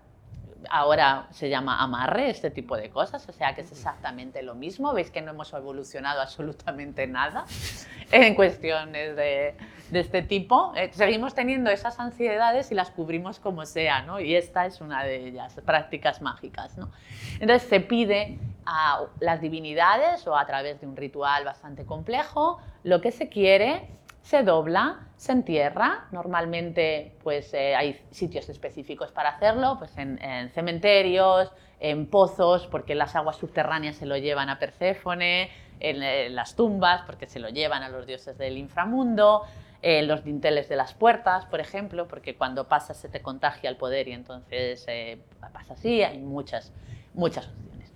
Ahora se llama amarre, este tipo de cosas, o sea que es exactamente lo mismo. Veis que no hemos evolucionado absolutamente nada en cuestiones de, este tipo. Eh, seguimos teniendo esas ansiedades y las cubrimos como sea, ¿no? Y esta es una de ellas, prácticas mágicas, ¿no? Entonces se pide a las divinidades o a través de un ritual bastante complejo lo que se quiere, se dobla, se entierra. Normalmente pues, eh, hay sitios específicos para hacerlo, pues en, cementerios, en pozos, porque las aguas subterráneas se lo llevan a Perséfone, en las tumbas, porque se lo llevan a los dioses del inframundo, en los dinteles de las puertas, por ejemplo, porque cuando pasas se te contagia el poder y entonces eh, pasa así, hay muchas, muchas opciones.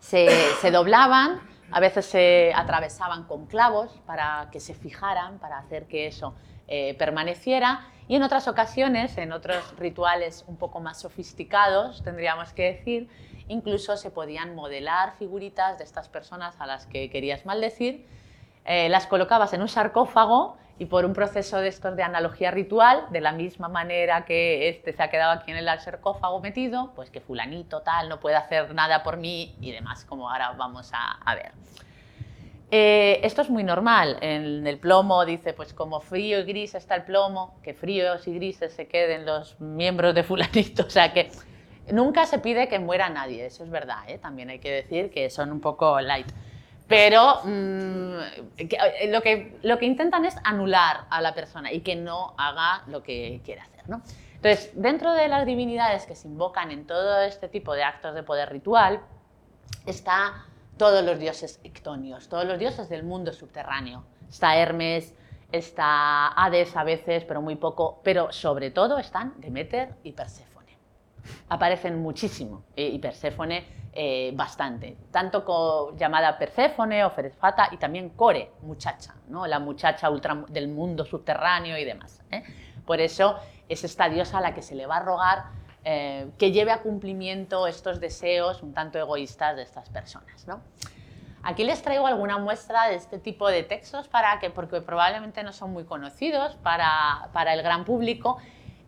Se, doblaban, a veces se atravesaban con clavos para que se fijaran, para hacer que eso eh, permaneciera, y en otras ocasiones, en otros rituales un poco más sofisticados, tendríamos que decir, incluso se podían modelar figuritas de estas personas a las que querías maldecir, eh, las colocabas en un sarcófago y por un proceso de estos de analogía ritual, de la misma manera que este se ha quedado aquí en el sarcófago metido, pues que fulanito tal no puede hacer nada por mí y demás, como ahora vamos a, ver. Eh, esto es muy normal. En el plomo dice, pues como frío y gris está el plomo, que fríos y grises se queden los miembros de fulanito. O sea que nunca se pide que muera nadie, eso es verdad. ¿eh? También hay que decir que son un poco light pero mm, eh, lo, que, lo que intentan es anular a la persona y que no haga lo que quiere hacer. ¿no? Entonces, dentro de las divinidades que se invocan en todo este tipo de actos de poder ritual, está todos los dioses ictonios, todos los dioses del mundo subterráneo. Está Hermes, está Hades a veces, pero muy poco, pero sobre todo están Demeter y Perséfone. Aparecen muchísimo y Perséfone eh, bastante, tanto llamada Perséfone o Feresfata y también Core, muchacha, ¿no? la muchacha ultra, del mundo subterráneo y demás. ¿eh? Por eso es esta diosa a la que se le va a rogar eh, que lleve a cumplimiento estos deseos un tanto egoístas de estas personas. ¿no? Aquí les traigo alguna muestra de este tipo de textos para que, porque probablemente no son muy conocidos para, para el gran público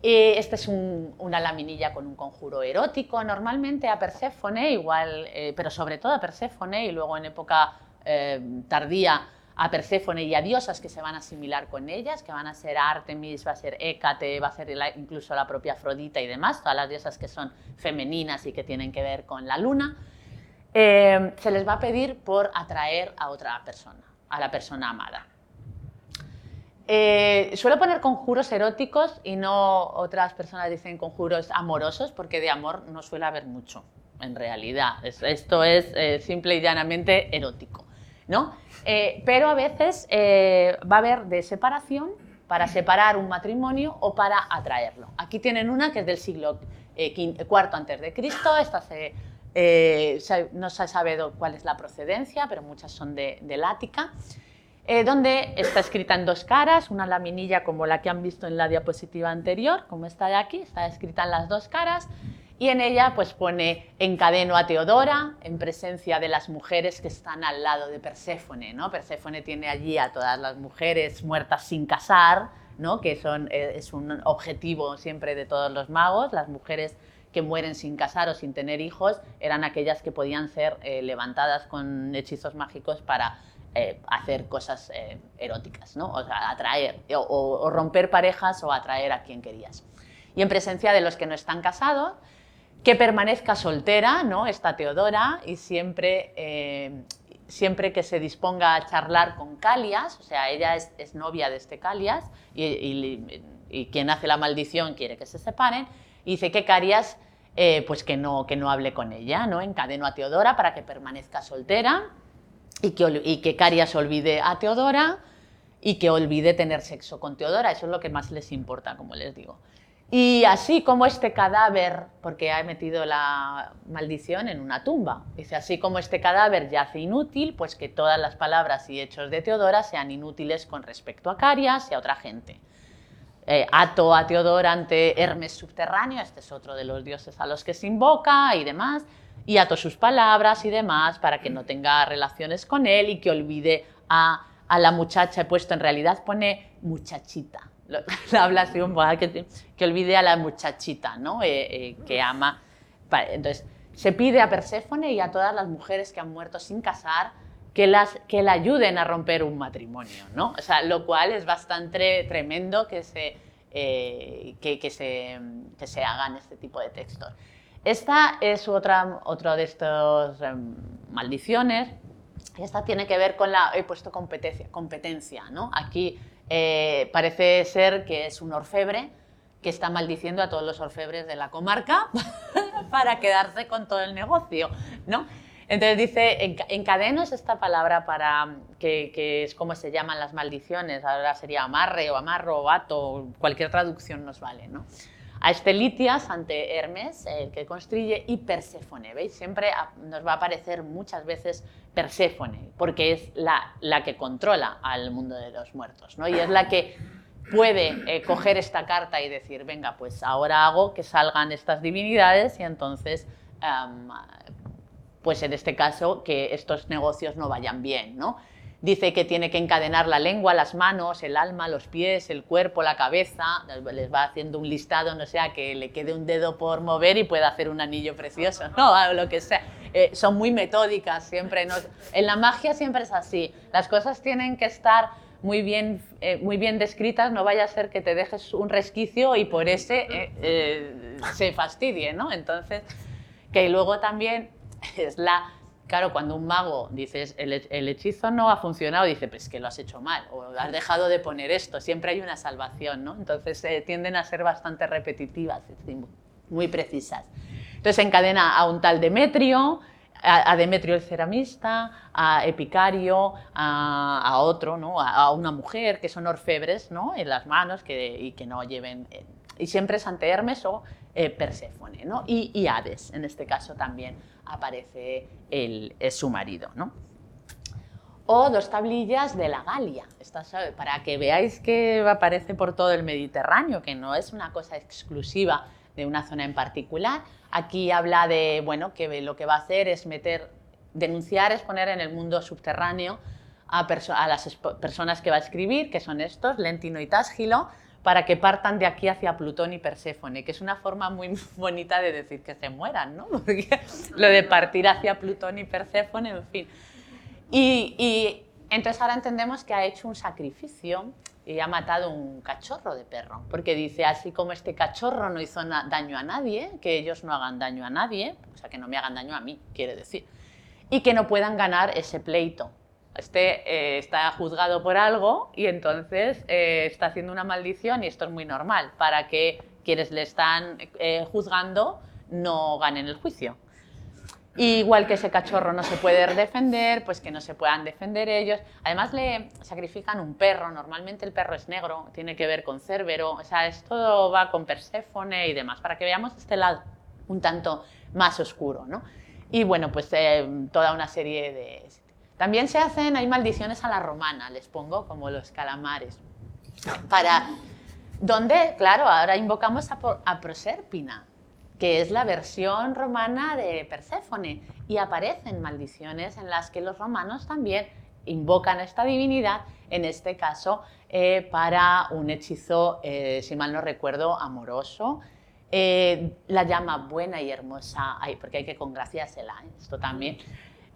esta es una laminilla con un conjuro erótico, normalmente a Perséfone, igual, eh, pero sobre todo a Perséfone y luego en época eh, tardía a Perséfone y a diosas que se van a asimilar con ellas, que van a ser Artemis, va a ser Hécate, va a ser incluso la propia Afrodita y demás, todas las diosas que son femeninas y que tienen que ver con la luna. Eh, se les va a pedir por atraer a otra persona, a la persona amada. Eh, suelo poner conjuros eróticos y no otras personas dicen conjuros amorosos porque de amor no suele haber mucho, en realidad. Esto es eh, simple y llanamente erótico. ¿no? Eh, pero a veces va a haber de separación para separar un matrimonio o para atraerlo. Aquí tienen una que es del siglo IV antes de Cristo, esta no se sabe cuál es la procedencia, pero muchas son de, de Lática. Eh, donde está escrita en dos caras, una laminilla como la que han visto en la diapositiva anterior, como está de aquí, está escrita en las dos caras, y en ella pues pone encadeno a Teodora en presencia de las mujeres que están al lado de Perséfone. ¿no? Perséfone tiene allí a todas las mujeres muertas sin casar, ¿no? que son, eh, es un objetivo siempre de todos los magos, las mujeres que mueren sin casar o sin tener hijos eran aquellas que podían ser eh, levantadas con hechizos mágicos para eh, hacer cosas eh, eróticas, ¿no? o atraer o, romper parejas o atraer a quien querías. Y en presencia de los que no están casados, que permanezca soltera, ¿no? esta Teodora, y siempre, eh, siempre que se disponga a charlar con Calias, o sea, ella es, novia de este Calias, y, quien hace la maldición quiere que se separen, y dice que Calias pues que no, que no hable con ella, ¿no? encadeno a Teodora para que permanezca soltera, y que, y que Carias olvide a Teodora y que olvide tener sexo con Teodora. Eso es lo que más les importa, como les digo. Y así como este cadáver, porque ha metido la maldición en una tumba, dice, así como este cadáver yace inútil, pues que todas las palabras y hechos de Teodora sean inútiles con respecto a Carias y a otra gente. Eh, ato a Teodora ante Hermes subterráneo, este es otro de los dioses a los que se invoca y demás, y ato sus palabras y demás para que no tenga relaciones con él y que olvide a, la muchacha. He puesto, en realidad pone muchachita. Habla así un poco, que, que olvide a la muchachita, ¿no? Eh, eh, que ama. Entonces, se pide a Perséfone y a todas las mujeres que han muerto sin casar que, las, que la ayuden a romper un matrimonio, ¿no? O sea, lo cual es bastante tremendo que se, eh, que, que, se, que se hagan este tipo de textos. Esta es otra, otra de estas em, maldiciones. Esta tiene que ver con la, he puesto competencia, competencia ¿no? Aquí eh, parece ser que es un orfebre que está maldiciendo a todos los orfebres de la comarca para quedarse con todo el negocio, ¿no? Entonces dice, encadeno es esta palabra para, que, que, es como se llaman las maldiciones, ahora sería amarre o amarro o ato, cualquier traducción nos vale, ¿no? A Estelitias ante Hermes, el que construye, y Perséfone. ¿Veis? Siempre nos va a aparecer muchas veces Perséfone, porque es la, la que controla al mundo de los muertos, ¿no? Y es la que puede eh, coger esta carta y decir, venga, pues ahora hago que salgan estas divinidades y entonces, pues en este caso, que estos negocios no vayan bien, ¿no? Dice que tiene que encadenar la lengua, las manos, el alma, los pies, el cuerpo, la cabeza. Les va haciendo un listado, no sea que le quede un dedo por mover y pueda hacer un anillo precioso, no, o lo que sea. Eh, son muy metódicas siempre. En la magia siempre es así. Las cosas tienen que estar muy bien, eh, muy bien descritas, no vaya a ser que te dejes un resquicio y por ese eh, se fastidie, ¿no? Entonces, que luego también es la Claro, cuando un mago dices el, hechizo no ha funcionado, dice, pues que lo has hecho mal o has dejado de poner esto, siempre hay una salvación, ¿no? Entonces eh, tienden a ser bastante repetitivas, muy precisas. Entonces encadena a un tal Demetrio, a, Demetrio el ceramista, a Epicario, a, otro, ¿no? A, una mujer, que son orfebres ¿no? en las manos que, y que no lleven... Eh, y siempre es ante Hermes o eh, Perséfone, ¿no? Y, y Hades, en este caso también aparece el, su marido. ¿no? O dos tablillas de la Galia, para que veáis que aparece por todo el Mediterráneo, que no es una cosa exclusiva de una zona en particular. Aquí habla de bueno, que lo que va a hacer es meter, denunciar, exponer en el mundo subterráneo a, a las personas que va a escribir, que son estos, Lentino y Tásgilo, para que partan de aquí hacia Plutón y Perséfone, que es una forma muy bonita de decir que se mueran, ¿no? lo de partir hacia Plutón y Perséfone, en fin. Y, entonces ahora entendemos que ha hecho un sacrificio y ha matado un cachorro de perro, porque dice, así como este cachorro no hizo daño a nadie, que ellos no hagan daño a nadie, o sea, que no me hagan daño a mí, quiere decir, y que no puedan ganar ese pleito este eh, está juzgado por algo y entonces eh, está haciendo una maldición y esto es muy normal para que quienes le están eh, juzgando no ganen el juicio. Igual que ese cachorro no se puede defender, pues que no se puedan defender ellos. Además le sacrifican un perro, normalmente el perro es negro, tiene que ver con Cérbero, o sea, esto va con Perséfone y demás, para que veamos este lado un tanto más oscuro, ¿no? Y bueno, pues toda una serie de también se hacen, hay maldiciones a la romana, les pongo como los calamares. Para, donde, claro, ahora invocamos a, Proserpina, que es la versión romana de Perséfone, y aparecen maldiciones en las que los romanos también invocan a esta divinidad, en este caso eh, para un hechizo, eh, si mal no recuerdo, amoroso. Eh, la llama buena y hermosa, porque hay que congraciársela, esto también.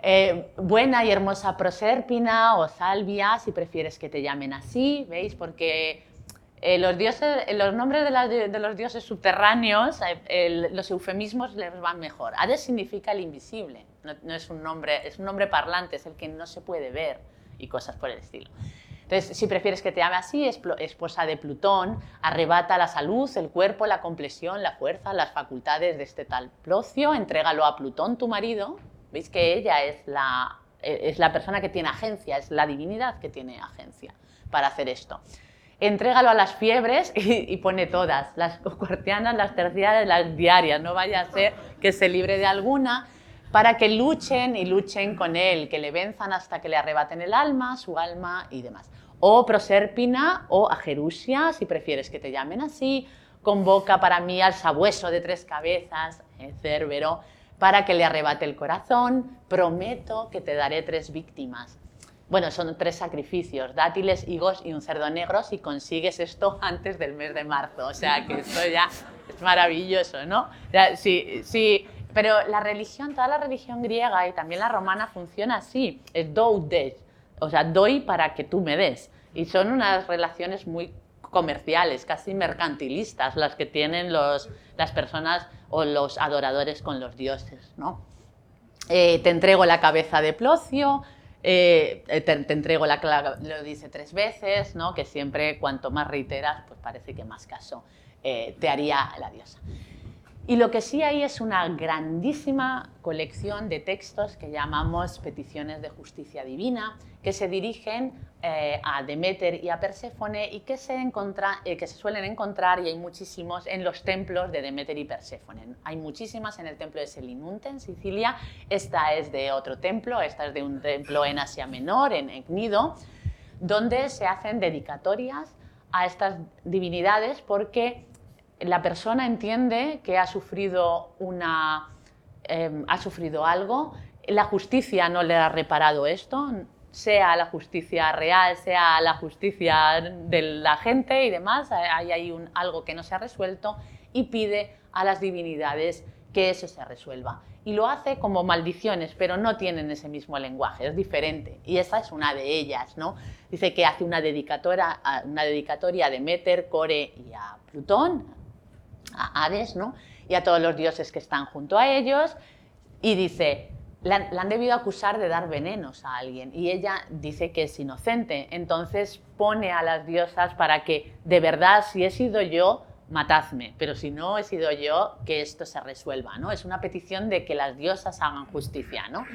Eh, buena y hermosa Proserpina o Salvia, si prefieres que te llamen así, ¿veis? Porque eh, los, dioses, los nombres de, los dioses subterráneos, eh, los eufemismos les van mejor. Hades significa el invisible, no, es un nombre, es un nombre parlante, es el que no se puede ver y cosas por el estilo. Entonces, si prefieres que te llame así, esposa de Plutón, arrebata la salud, el cuerpo, la complexión, la fuerza, las facultades de este tal Plocio, entrégalo a Plutón, tu marido, Veis que ella es la, es la persona que tiene agencia, es la divinidad que tiene agencia para hacer esto. Entrégalo a las fiebres y, pone todas, las cuartianas, las terciarias, las diarias, no vaya a ser que se libre de alguna, para que luchen y luchen con él, que le venzan hasta que le arrebaten el alma, su alma y demás. O Proserpina o a Jerusia, si prefieres que te llamen así, convoca para mí al sabueso de tres cabezas, eh, Cerbero, para que le arrebate el corazón, prometo que te daré tres víctimas. Bueno, son tres sacrificios, dátiles, higos y un cerdo negro si consigues esto antes del mes de marzo. O sea, que esto ya es maravilloso, ¿no? Sí, sí, pero la religión, toda la religión griega y también la romana funciona así, es do des, o sea, doy para que tú me des. Y son unas relaciones muy comerciales, casi mercantilistas, las que tienen los, las personas o los adoradores con los dioses. ¿no? Eh, te entrego la cabeza de Plocio, eh, te, entrego la clave, lo dice tres veces, ¿no? que siempre cuanto más reiteras, pues parece que más caso eh, te haría la diosa. Y lo que sí hay es una grandísima colección de textos que llamamos peticiones de justicia divina, que se dirigen eh, a Demeter y a Perséfone y que se, eh, que se suelen encontrar, y hay muchísimos, en los templos de Demeter y Perséfone. Hay muchísimas en el templo de Selinunte, en Sicilia. Esta es de otro templo, esta es de un templo en Asia Menor, en Egnido, donde se hacen dedicatorias a estas divinidades porque la persona entiende que ha sufrido, una, em, ha sufrido algo, la justicia no le ha reparado esto, sea la justicia real, sea la justicia de la gente y demás, hay algo que no se ha resuelto y pide a las divinidades que eso se resuelva. Y lo hace como maldiciones, pero no tienen ese mismo lenguaje, es diferente. Y esa es una de ellas, ¿no? Dice que hace una dedicatoria, una dedicatoria a Demeter, Core y a Plutón, a Hades, ¿no? Y a todos los dioses que están junto a ellos. Y dice, la, han debido acusar de dar venenos a alguien y ella dice que es inocente. Entonces pone a las diosas para que, de verdad, si he sido yo, matadme, pero si no he sido yo, que esto se resuelva, ¿no? Es una petición de que las diosas hagan justicia, ¿no?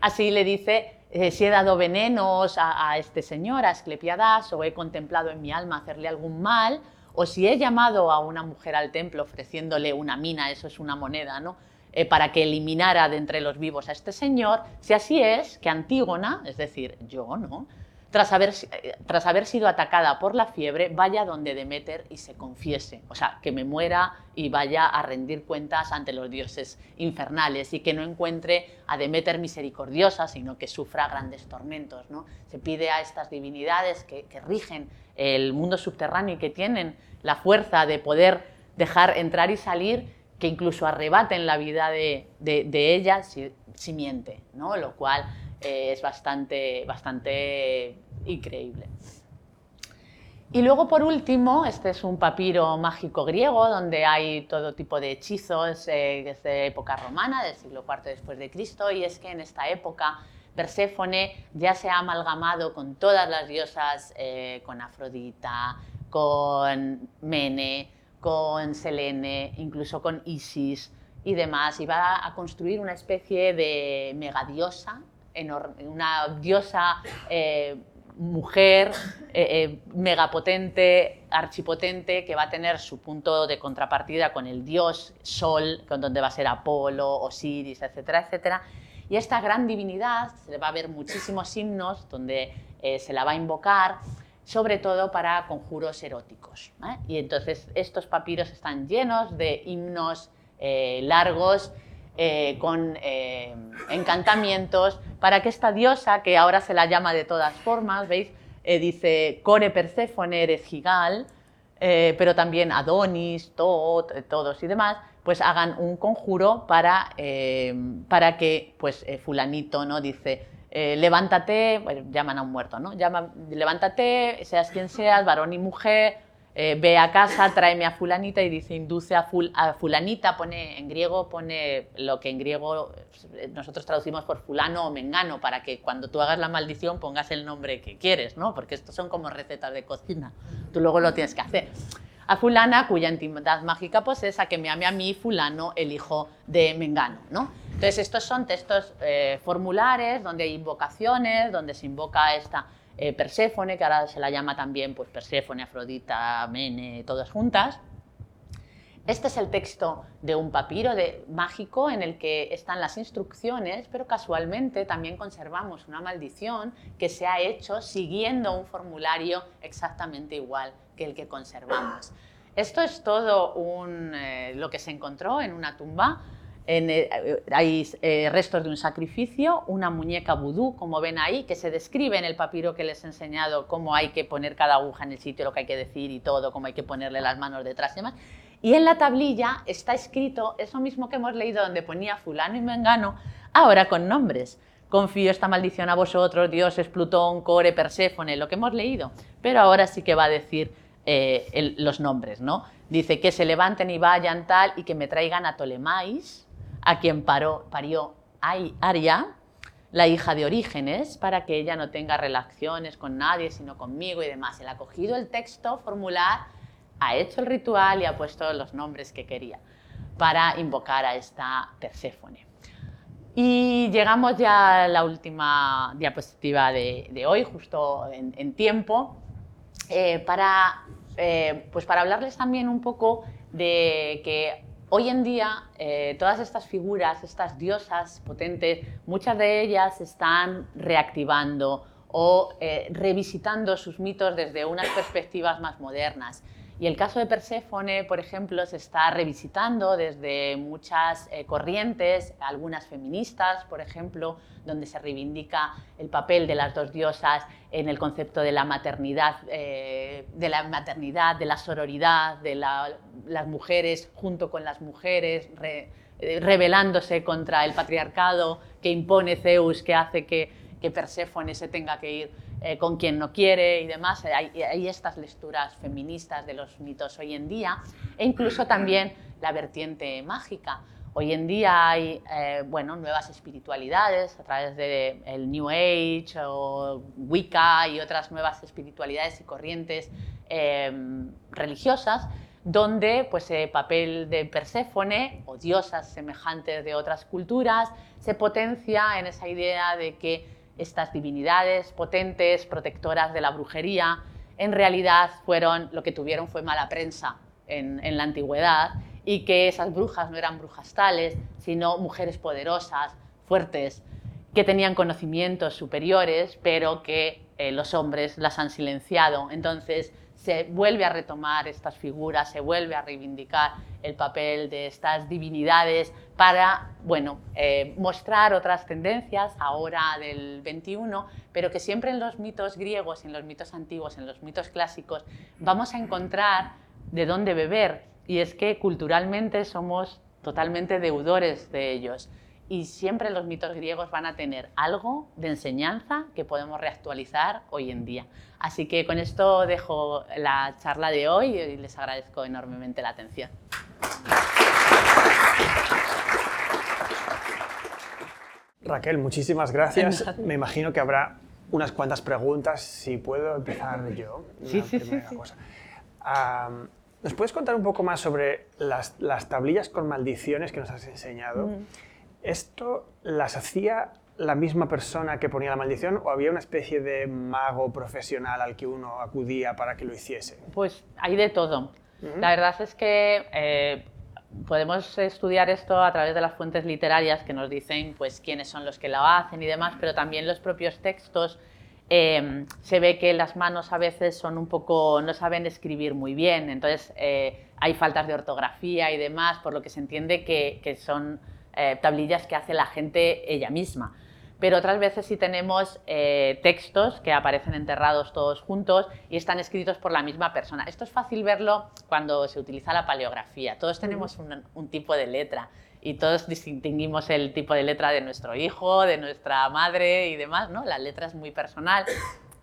Así le dice, eh, si he dado venenos a, este señor, a Esclepiadas, o he contemplado en mi alma hacerle algún mal, o si he llamado a una mujer al templo ofreciéndole una mina, eso es una moneda, ¿no? Eh, para que eliminara de entre los vivos a este señor, si así es, que Antígona, es decir, yo, ¿no? tras haber, eh, tras haber sido atacada por la fiebre, vaya donde Demeter y se confiese, o sea, que me muera y vaya a rendir cuentas ante los dioses infernales y que no encuentre a Demeter misericordiosa, sino que sufra grandes tormentos. ¿no? Se pide a estas divinidades que, rigen el mundo subterráneo y que tienen la fuerza de poder dejar entrar y salir, que incluso arrebaten la vida de, de, ella si, miente, ¿no? lo cual eh, es bastante, bastante increíble. Y luego, por último, este es un papiro mágico griego donde hay todo tipo de hechizos eh, desde época romana, del siglo IV después de Cristo, y es que en esta época Perséfone ya se ha amalgamado con todas las diosas, eh, con Afrodita, con Mene, con Selene, incluso con Isis y demás, y va a construir una especie de megadiosa una diosa eh, mujer eh, megapotente, archipotente, que va a tener su punto de contrapartida con el dios Sol, con donde va a ser Apolo, Osiris, etcétera, etcétera. Y esta gran divinidad, se le va a ver muchísimos himnos donde se la va a invocar, sobre todo para conjuros eróticos. Y entonces estos papiros están llenos de himnos largos eh, con eh, encantamientos, para que esta diosa, que ahora se la llama de todas formas, ¿veis? Eh, dice, Core Perséfone eres Gigal, pero también Adonis, todos y demás, pues hagan un conjuro para, para que pues, fulanito ¿no? dice, levántate, llaman a un muerto, ¿no? Llama, levántate, seas quien seas, varón y mujer, eh, ve a casa, tráeme a fulanita y dice induce a, fulanita, pone en griego, pone lo que en griego eh, nosotros traducimos por fulano o mengano, para que cuando tú hagas la maldición pongas el nombre que quieres, ¿no? Porque estos son como recetas de cocina, tú luego lo tienes que hacer. A fulana cuya intimidad mágica posee, a que me ame a mí fulano, el hijo de mengano, ¿no? Entonces estos son textos eh, formulares donde hay invocaciones, donde se invoca esta eh, Perséfone, que ahora se la llama también pues, Perséfone, Afrodita, Mene, todas juntas. Este es el texto de un papiro mágico en el que están las instrucciones, pero casualmente también conservamos una maldición que se ha hecho siguiendo un formulario exactamente igual que el que conservamos. Esto es todo eh, lo que se encontró en una tumba eh, hay eh, restos de un sacrificio, una muñeca vudú, como ven ahí, que se describe en el papiro que les he enseñado cómo hay que poner cada aguja en el sitio, lo que hay que decir y todo, cómo hay que ponerle las manos detrás y demás. Y en la tablilla está escrito eso mismo que hemos leído donde ponía fulano y mengano, ahora con nombres. Confío esta maldición a vosotros, dioses, Plutón, Core, Perséfone, lo que hemos leído. Pero ahora sí que va a decir eh, los nombres, ¿no? Dice que se levanten y vayan tal y que me traigan a Tolemáis, a quien paró, parió Aria, la hija de Orígenes, para que ella no tenga relaciones con nadie, sino conmigo y demás. Él ha cogido el texto formular, ha hecho el ritual y ha puesto los nombres que quería para invocar a esta Perséfone. Y llegamos ya a la última diapositiva de, hoy, justo en, tiempo, eh, para, eh, pues para hablarles también un poco de que Hoy en día, eh, todas estas figuras, estas diosas potentes, muchas de ellas están reactivando o revisitando sus mitos desde unas perspectivas más modernas. Y el caso de Perséfone, por ejemplo, se está revisitando desde muchas eh, corrientes, algunas feministas, por ejemplo, donde se reivindica el papel de las dos diosas en el concepto de la maternidad, eh, de la maternidad, de la sororidad, de las mujeres junto con las mujeres, eh, rebelándose contra el patriarcado que impone Zeus, que hace que, que Perséfone se tenga que ir eh, con quien no quiere y demás. Hay, estas lecturas feministas de los mitos hoy en día e incluso también la vertiente mágica. Hoy en día hay eh, bueno, nuevas espiritualidades a través del el New Age o Wicca y otras nuevas espiritualidades y corrientes em, religiosas donde pues, el papel de Perséfone o diosas semejantes de otras culturas se potencia en esa idea de que estas divinidades potentes, protectoras de la brujería, en realidad fueron, lo que tuvieron fue mala prensa en, la antigüedad y que esas brujas no eran brujas tales, sino mujeres poderosas, fuertes, que tenían conocimientos superiores, pero que eh, los hombres las han silenciado. Entonces, se vuelve a retomar estas figuras, se vuelve a reivindicar el papel de estas divinidades para bueno, eh, mostrar otras tendencias ahora del 21, pero que siempre en los mitos griegos, en los mitos antiguos, en los mitos clásicos, vamos a encontrar de dónde beber. Y es que culturalmente somos totalmente deudores de ellos y siempre los mitos griegos van a tener algo de enseñanza que podemos reactualizar hoy en día. Así que con esto dejo la charla de hoy y les agradezco enormemente la atención. Raquel, muchísimas gracias. Me imagino que habrá unas cuantas preguntas. Si puedo empezar yo. Sí, sí, sí. ¿Nos puedes contar un poco más sobre las, tablillas con maldiciones que nos has enseñado? Mm. ¿Esto las hacía la misma persona que ponía la maldición o había una especie de mago profesional al que uno acudía para que lo hiciese? Pues hay de todo. La verdad es que eh, podemos estudiar esto a través de las fuentes literarias que nos dicen pues, quiénes son los que lo hacen y demás, pero también los propios textos. Em, se ve que las manos a veces son un poco, no saben escribir muy bien, entonces eh, hay faltas de ortografía y demás, por lo que se entiende que, que son eh, tablillas que hace la gente ella misma. Pero otras veces sí tenemos eh, textos que aparecen enterrados todos juntos y están escritos por la misma persona. Esto es fácil verlo cuando se utiliza la paleografía. Todos tenemos un, un tipo de letra y todos distinguimos el tipo de letra de nuestro hijo, de nuestra madre y demás, ¿no? La letra es muy personal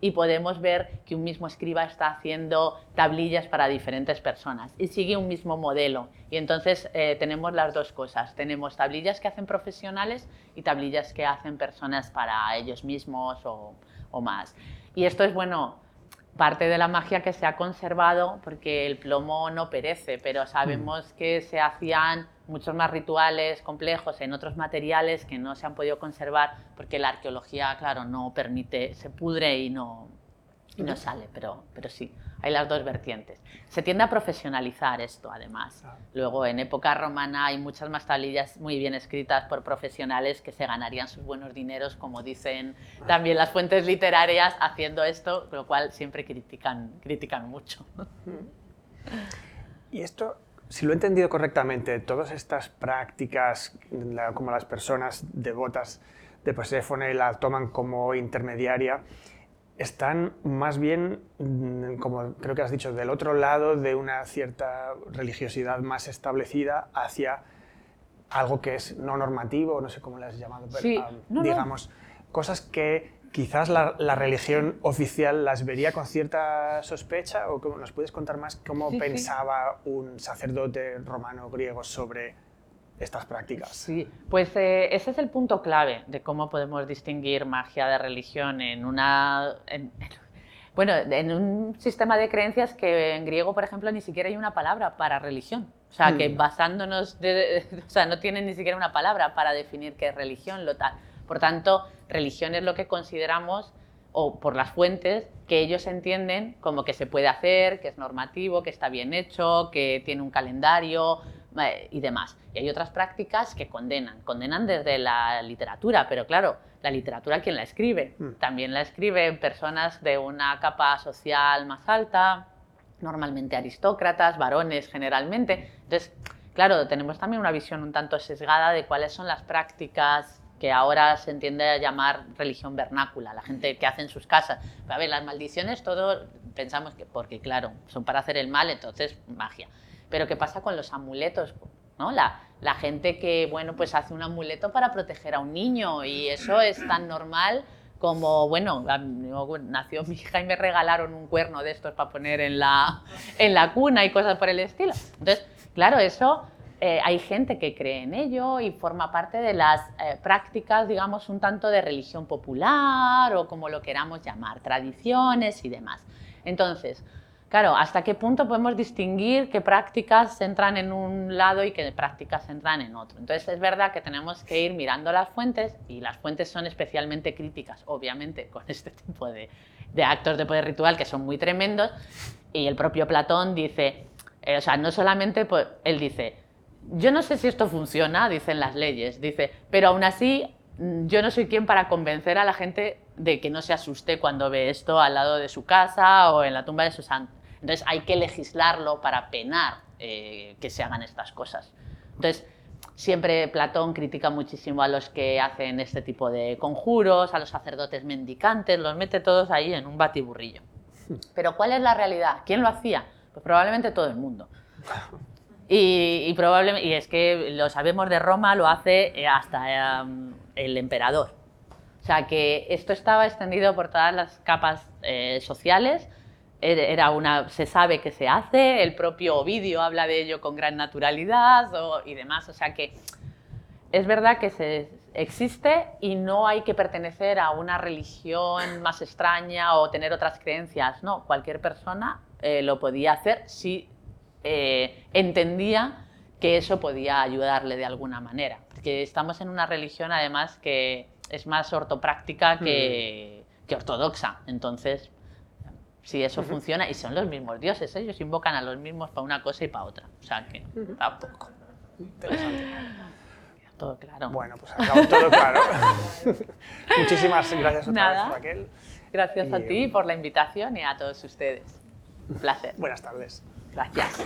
y podemos ver que un mismo escriba está haciendo tablillas para diferentes personas y sigue un mismo modelo. Y entonces eh, tenemos las dos cosas. Tenemos tablillas que hacen profesionales y tablillas que hacen personas para ellos mismos o, o más. Y esto es, bueno, parte de la magia que se ha conservado porque el plomo no perece, pero sabemos mm. que se hacían muchos más rituales complejos en otros materiales que no se han podido conservar porque la arqueología, claro, no permite, se pudre y no, no sale, pero, pero sí, hay las dos vertientes. Se tiende a profesionalizar esto, además. Luego, en época romana hay muchas más tablillas muy bien escritas por profesionales que se ganarían sus buenos dineros, como dicen también las fuentes literarias, haciendo esto, lo cual siempre critican, critican mucho. Y esto si lo he entendido correctamente, todas estas prácticas, como las personas devotas de Perséfone la toman como intermediaria, están más bien, mm, como creo que has dicho, del otro lado de una cierta religiosidad más establecida hacia algo que es no normativo, no sé cómo le has llamado, pero, digamos, cosas que quizás la, religión oficial las vería con cierta sospecha o cómo, nos puedes contar más cómo pensaba un sacerdote romano griego sobre estas prácticas. Sí, pues eh, ese es el punto clave de cómo podemos distinguir magia de religión en una... bueno, en un sistema de creencias que en griego, por ejemplo, ni siquiera hay una palabra para religión. O sea, que mm. basándonos, o sea, no tienen ni siquiera una palabra para definir qué es religión, lo tal. Por tanto, religión es lo que consideramos, o por las fuentes, que ellos entienden como que se puede hacer, que es normativo, que está bien hecho, que tiene un calendario eh, y demás. Y hay otras prácticas que condenan, condenan desde la literatura, pero claro, la literatura, ¿quién la escribe? Mm. También la escriben personas de una capa social más alta, normalmente aristócratas, varones generalmente. Entonces, claro, tenemos también una visión un tanto sesgada de cuáles son las prácticas que ahora se entiende a llamar religión vernácula, la gente que hace en sus casas. a ver, las maldiciones, todo pensamos que, porque claro, son para hacer el mal, entonces magia. Pero ¿qué pasa con los amuletos? ¿No? La, gente que, bueno, pues hace un amuleto para proteger a un niño y eso es tan normal como, bueno, nació mi hija y me regalaron un cuerno de estos para poner en la, en la cuna y cosas por el estilo. Entonces, claro, eso eh, hay gente que cree en ello y forma parte de las eh, prácticas, digamos, un tanto de religión popular o como lo queramos llamar, tradiciones y demás. Entonces, claro, ¿hasta qué punto podemos distinguir qué prácticas entran en un lado y qué prácticas entran en otro? Entonces, es verdad que tenemos que ir mirando las fuentes y las fuentes son especialmente críticas, obviamente, con este tipo de, de actos de poder ritual que son muy tremendos. Y el propio Platón dice, eh, o sea, no solamente, pues, él dice, yo no sé si esto funciona, dicen las leyes, dice, pero aún así mm, yo no soy quien para convencer a la gente de que no se asuste cuando ve esto al lado de su casa o en la tumba de su santo. Entonces hay que legislarlo para penar eh, que se hagan estas cosas. Entonces, siempre Platón critica muchísimo a los que hacen este tipo de conjuros, a los sacerdotes mendicantes, los mete todos ahí en un batiburrillo. Pero ¿cuál es la realidad? ¿Quién lo hacía? Pues probablemente todo el mundo. Y, probablemente, y es que lo sabemos de Roma, lo hace eh, hasta em, el emperador. O sea que esto estaba extendido por todas las capas eh, sociales. Era una, se sabe que se hace, el propio Ovidio habla de ello con gran naturalidad y demás. O sea que es verdad que se, existe y no hay que pertenecer a una religión más extraña o tener otras creencias. No, cualquier persona eh, lo podía hacer si eh, entendía que eso podía ayudarle de alguna manera. Porque estamos en una religión además que es más ortopráctica que, hmm. que ortodoxa. Entonces, si eso funciona, y son los mismos dioses, ellos invocan a los mismos para una cosa y para otra. O sea que tampoco. Interesante. Todo claro. Bueno, pues acabado todo claro. Muchísimas gracias otra Nada. vez, Raquel. Gracias a ti por la invitación y a todos ustedes. Un placer. Buenas tardes. Gracias.